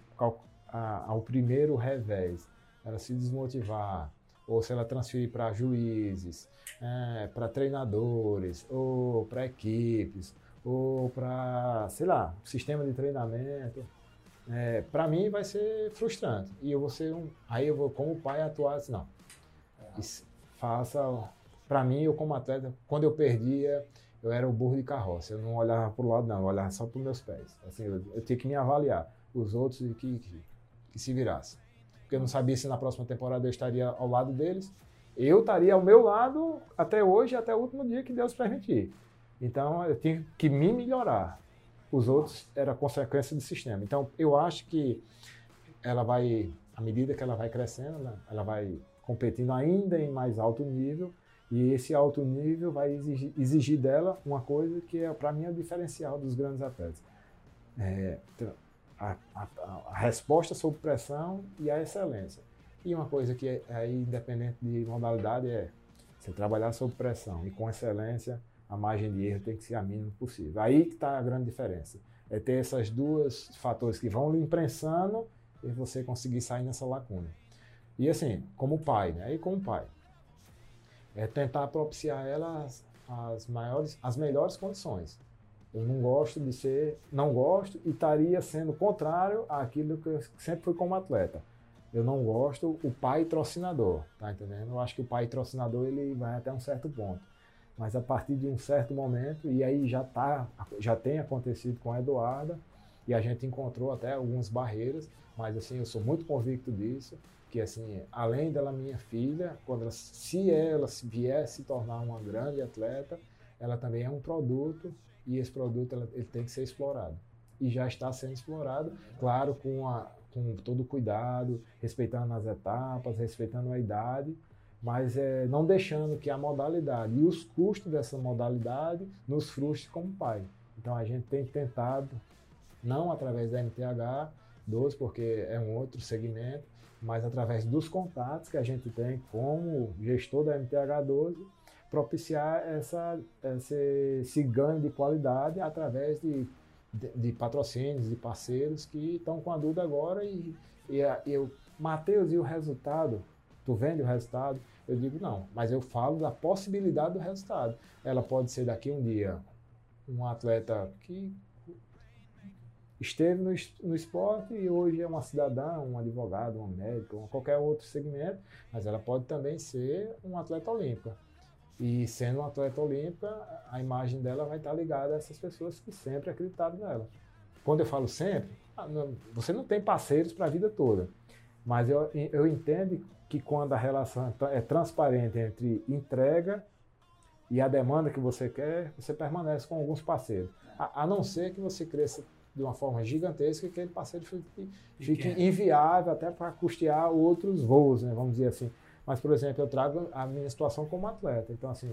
ao, ao primeiro revés ela se desmotivar, ou se ela transferir para juízes, é, para treinadores, ou para equipes, ou para, sei lá, sistema de treinamento. É, para mim vai ser frustrante. E eu vou ser um. Aí eu vou, como pai, atuar assim, não. Faça. Para mim, eu como atleta, quando eu perdia, eu era o burro de carroça. Eu não olhava para o lado, não, eu olhava só para os meus pés. Assim, eu, eu tinha que me avaliar. Os outros que, que, que se virassem porque eu não sabia se na próxima temporada eu estaria ao lado deles. Eu estaria ao meu lado até hoje, até o último dia que Deus permitir. Então eu tinha que me melhorar. Os outros era consequência do sistema. Então eu acho que ela vai, à medida que ela vai crescendo, né, ela vai competindo ainda em mais alto nível. E esse alto nível vai exigir, exigir dela uma coisa que é para mim é o diferencial dos grandes atletas. É, a, a, a, resposta sob pressão e a excelência. E uma coisa que é, aí, independente de modalidade, é você trabalhar sob pressão e com excelência, a margem de erro tem que ser a mínima possível. Aí que está a grande diferença. É ter esses dois fatores que vão lhe imprensando e você conseguir sair nessa lacuna. E assim, como pai, né? Aí como pai, é tentar propiciar ela as, as maiores, as melhores condições. Eu não gosto de ser, não gosto e estaria sendo contrário àquilo que eu sempre fui como atleta. Eu não gosto o pai trocinador, tá entendendo? Eu acho que o pai trocinador ele vai até um certo ponto. Mas a partir de um certo momento, e aí já tá, já tem acontecido com a Eduarda, e a gente encontrou até algumas barreiras, mas assim, eu sou muito convicto disso, que assim, além dela minha filha, quando ela, se ela vier se tornar uma grande atleta, ela também é um produto e esse produto ele tem que ser explorado. E já está sendo explorado, claro, com a, com todo cuidado, respeitando as etapas, respeitando a idade, mas é, não deixando que a modalidade e os custos dessa modalidade nos frustre como pai. Então a gente tem tentado, não através da MTH 12, porque é um outro segmento, mas através dos contatos que a gente tem como gestor da MTH 12, propiciar essa, esse, esse ganho de qualidade através de, de, de, patrocínios, de parceiros que estão com a Duda agora e, e, e eu, Matheus, e o resultado? Tu vende o resultado? Eu digo não, mas eu falo da possibilidade do resultado. Ela pode ser daqui um dia um atleta que esteve no, no esporte e hoje é uma cidadã, um advogado, um médico, qualquer outro segmento, mas ela pode também ser um atleta olímpica. E sendo um atleta olímpica, a imagem dela vai estar ligada a essas pessoas que sempre acreditaram nela. Quando eu falo sempre, ah, você não tem parceiros para a vida toda, mas eu, eu entendo que quando a relação é transparente entre entrega e a demanda que você quer, você permanece com alguns parceiros. A, a não ser que você cresça de uma forma gigantesca e aquele parceiro fique, fique inviável até para custear outros voos, né, vamos dizer assim. Mas, por exemplo, eu trago a minha situação como atleta. Então, assim,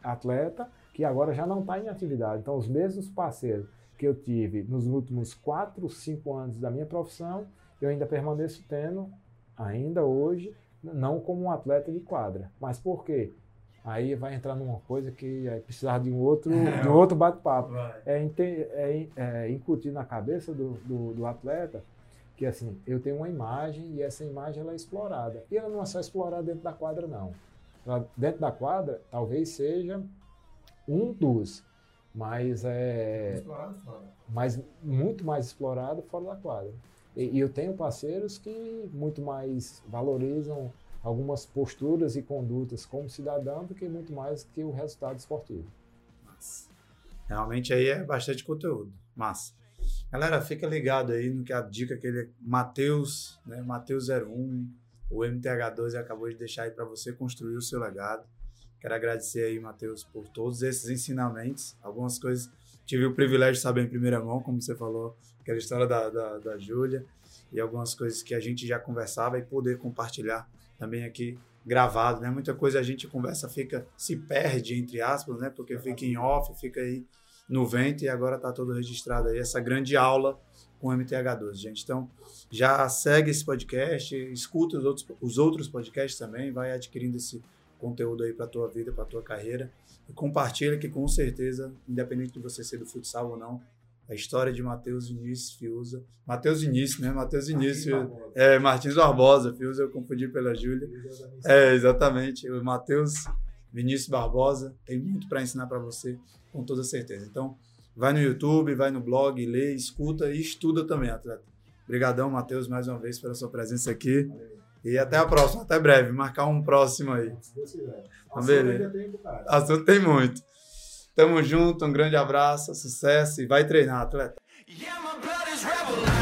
atleta que agora já não está em atividade. Então, os mesmos parceiros que eu tive nos últimos 4, 5 anos da minha profissão, eu ainda permaneço tendo, ainda hoje, não como um atleta de quadra. Mas por quê? Aí vai entrar numa coisa que é precisar de um outro, de um outro bate-papo. É, é, é, incutir na cabeça do, do, do, atleta que assim, eu tenho uma imagem e essa imagem ela é explorada. E ela não é só explorada dentro da quadra, não. Ela, dentro da quadra, talvez seja um dos, mas é. Explorado fora. Mas muito mais explorado fora da quadra. E, e eu tenho parceiros que muito mais valorizam algumas posturas e condutas como cidadão do que muito mais que o resultado esportivo. Massa. Realmente aí é bastante conteúdo. Massa. Galera, fica ligado aí no que a dica que ele Matheus, né, Matheus 01, o MTH12 acabou de deixar aí para você construir o seu legado. Quero agradecer aí, Matheus, por todos esses ensinamentos. Algumas coisas tive o privilégio de saber em primeira mão, como você falou, aquela história da, da, da Júlia, e algumas coisas que a gente já conversava e poder compartilhar também aqui gravado, né? Muita coisa a gente conversa fica se perde entre aspas, né? Porque fica em off, fica aí no vento e agora está todo registrado aí essa grande aula com o MTH12, gente. Então, já segue esse podcast, escuta os outros, os outros podcasts também, vai adquirindo esse conteúdo aí para tua vida, para tua carreira e compartilha que com certeza, independente de você ser do futsal ou não, a história de Matheus Vinícius Fiuza. Matheus Vinícius, né? Matheus Vinícius. É, Martins Barbosa. Fiuza eu confundi pela Júlia. É, exatamente. O Matheus Vinícius Barbosa tem muito para ensinar para você, com toda certeza. Então, vai no YouTube, vai no blog, lê, escuta e estuda também, atleta. Obrigadão, Matheus, mais uma vez pela sua presença aqui. E até a próxima, até breve. Marcar um próximo aí. Se Deus quiser. Beleza. Assunto tem muito. Tamo junto, um grande abraço, sucesso e vai treinar, atleta. Yeah,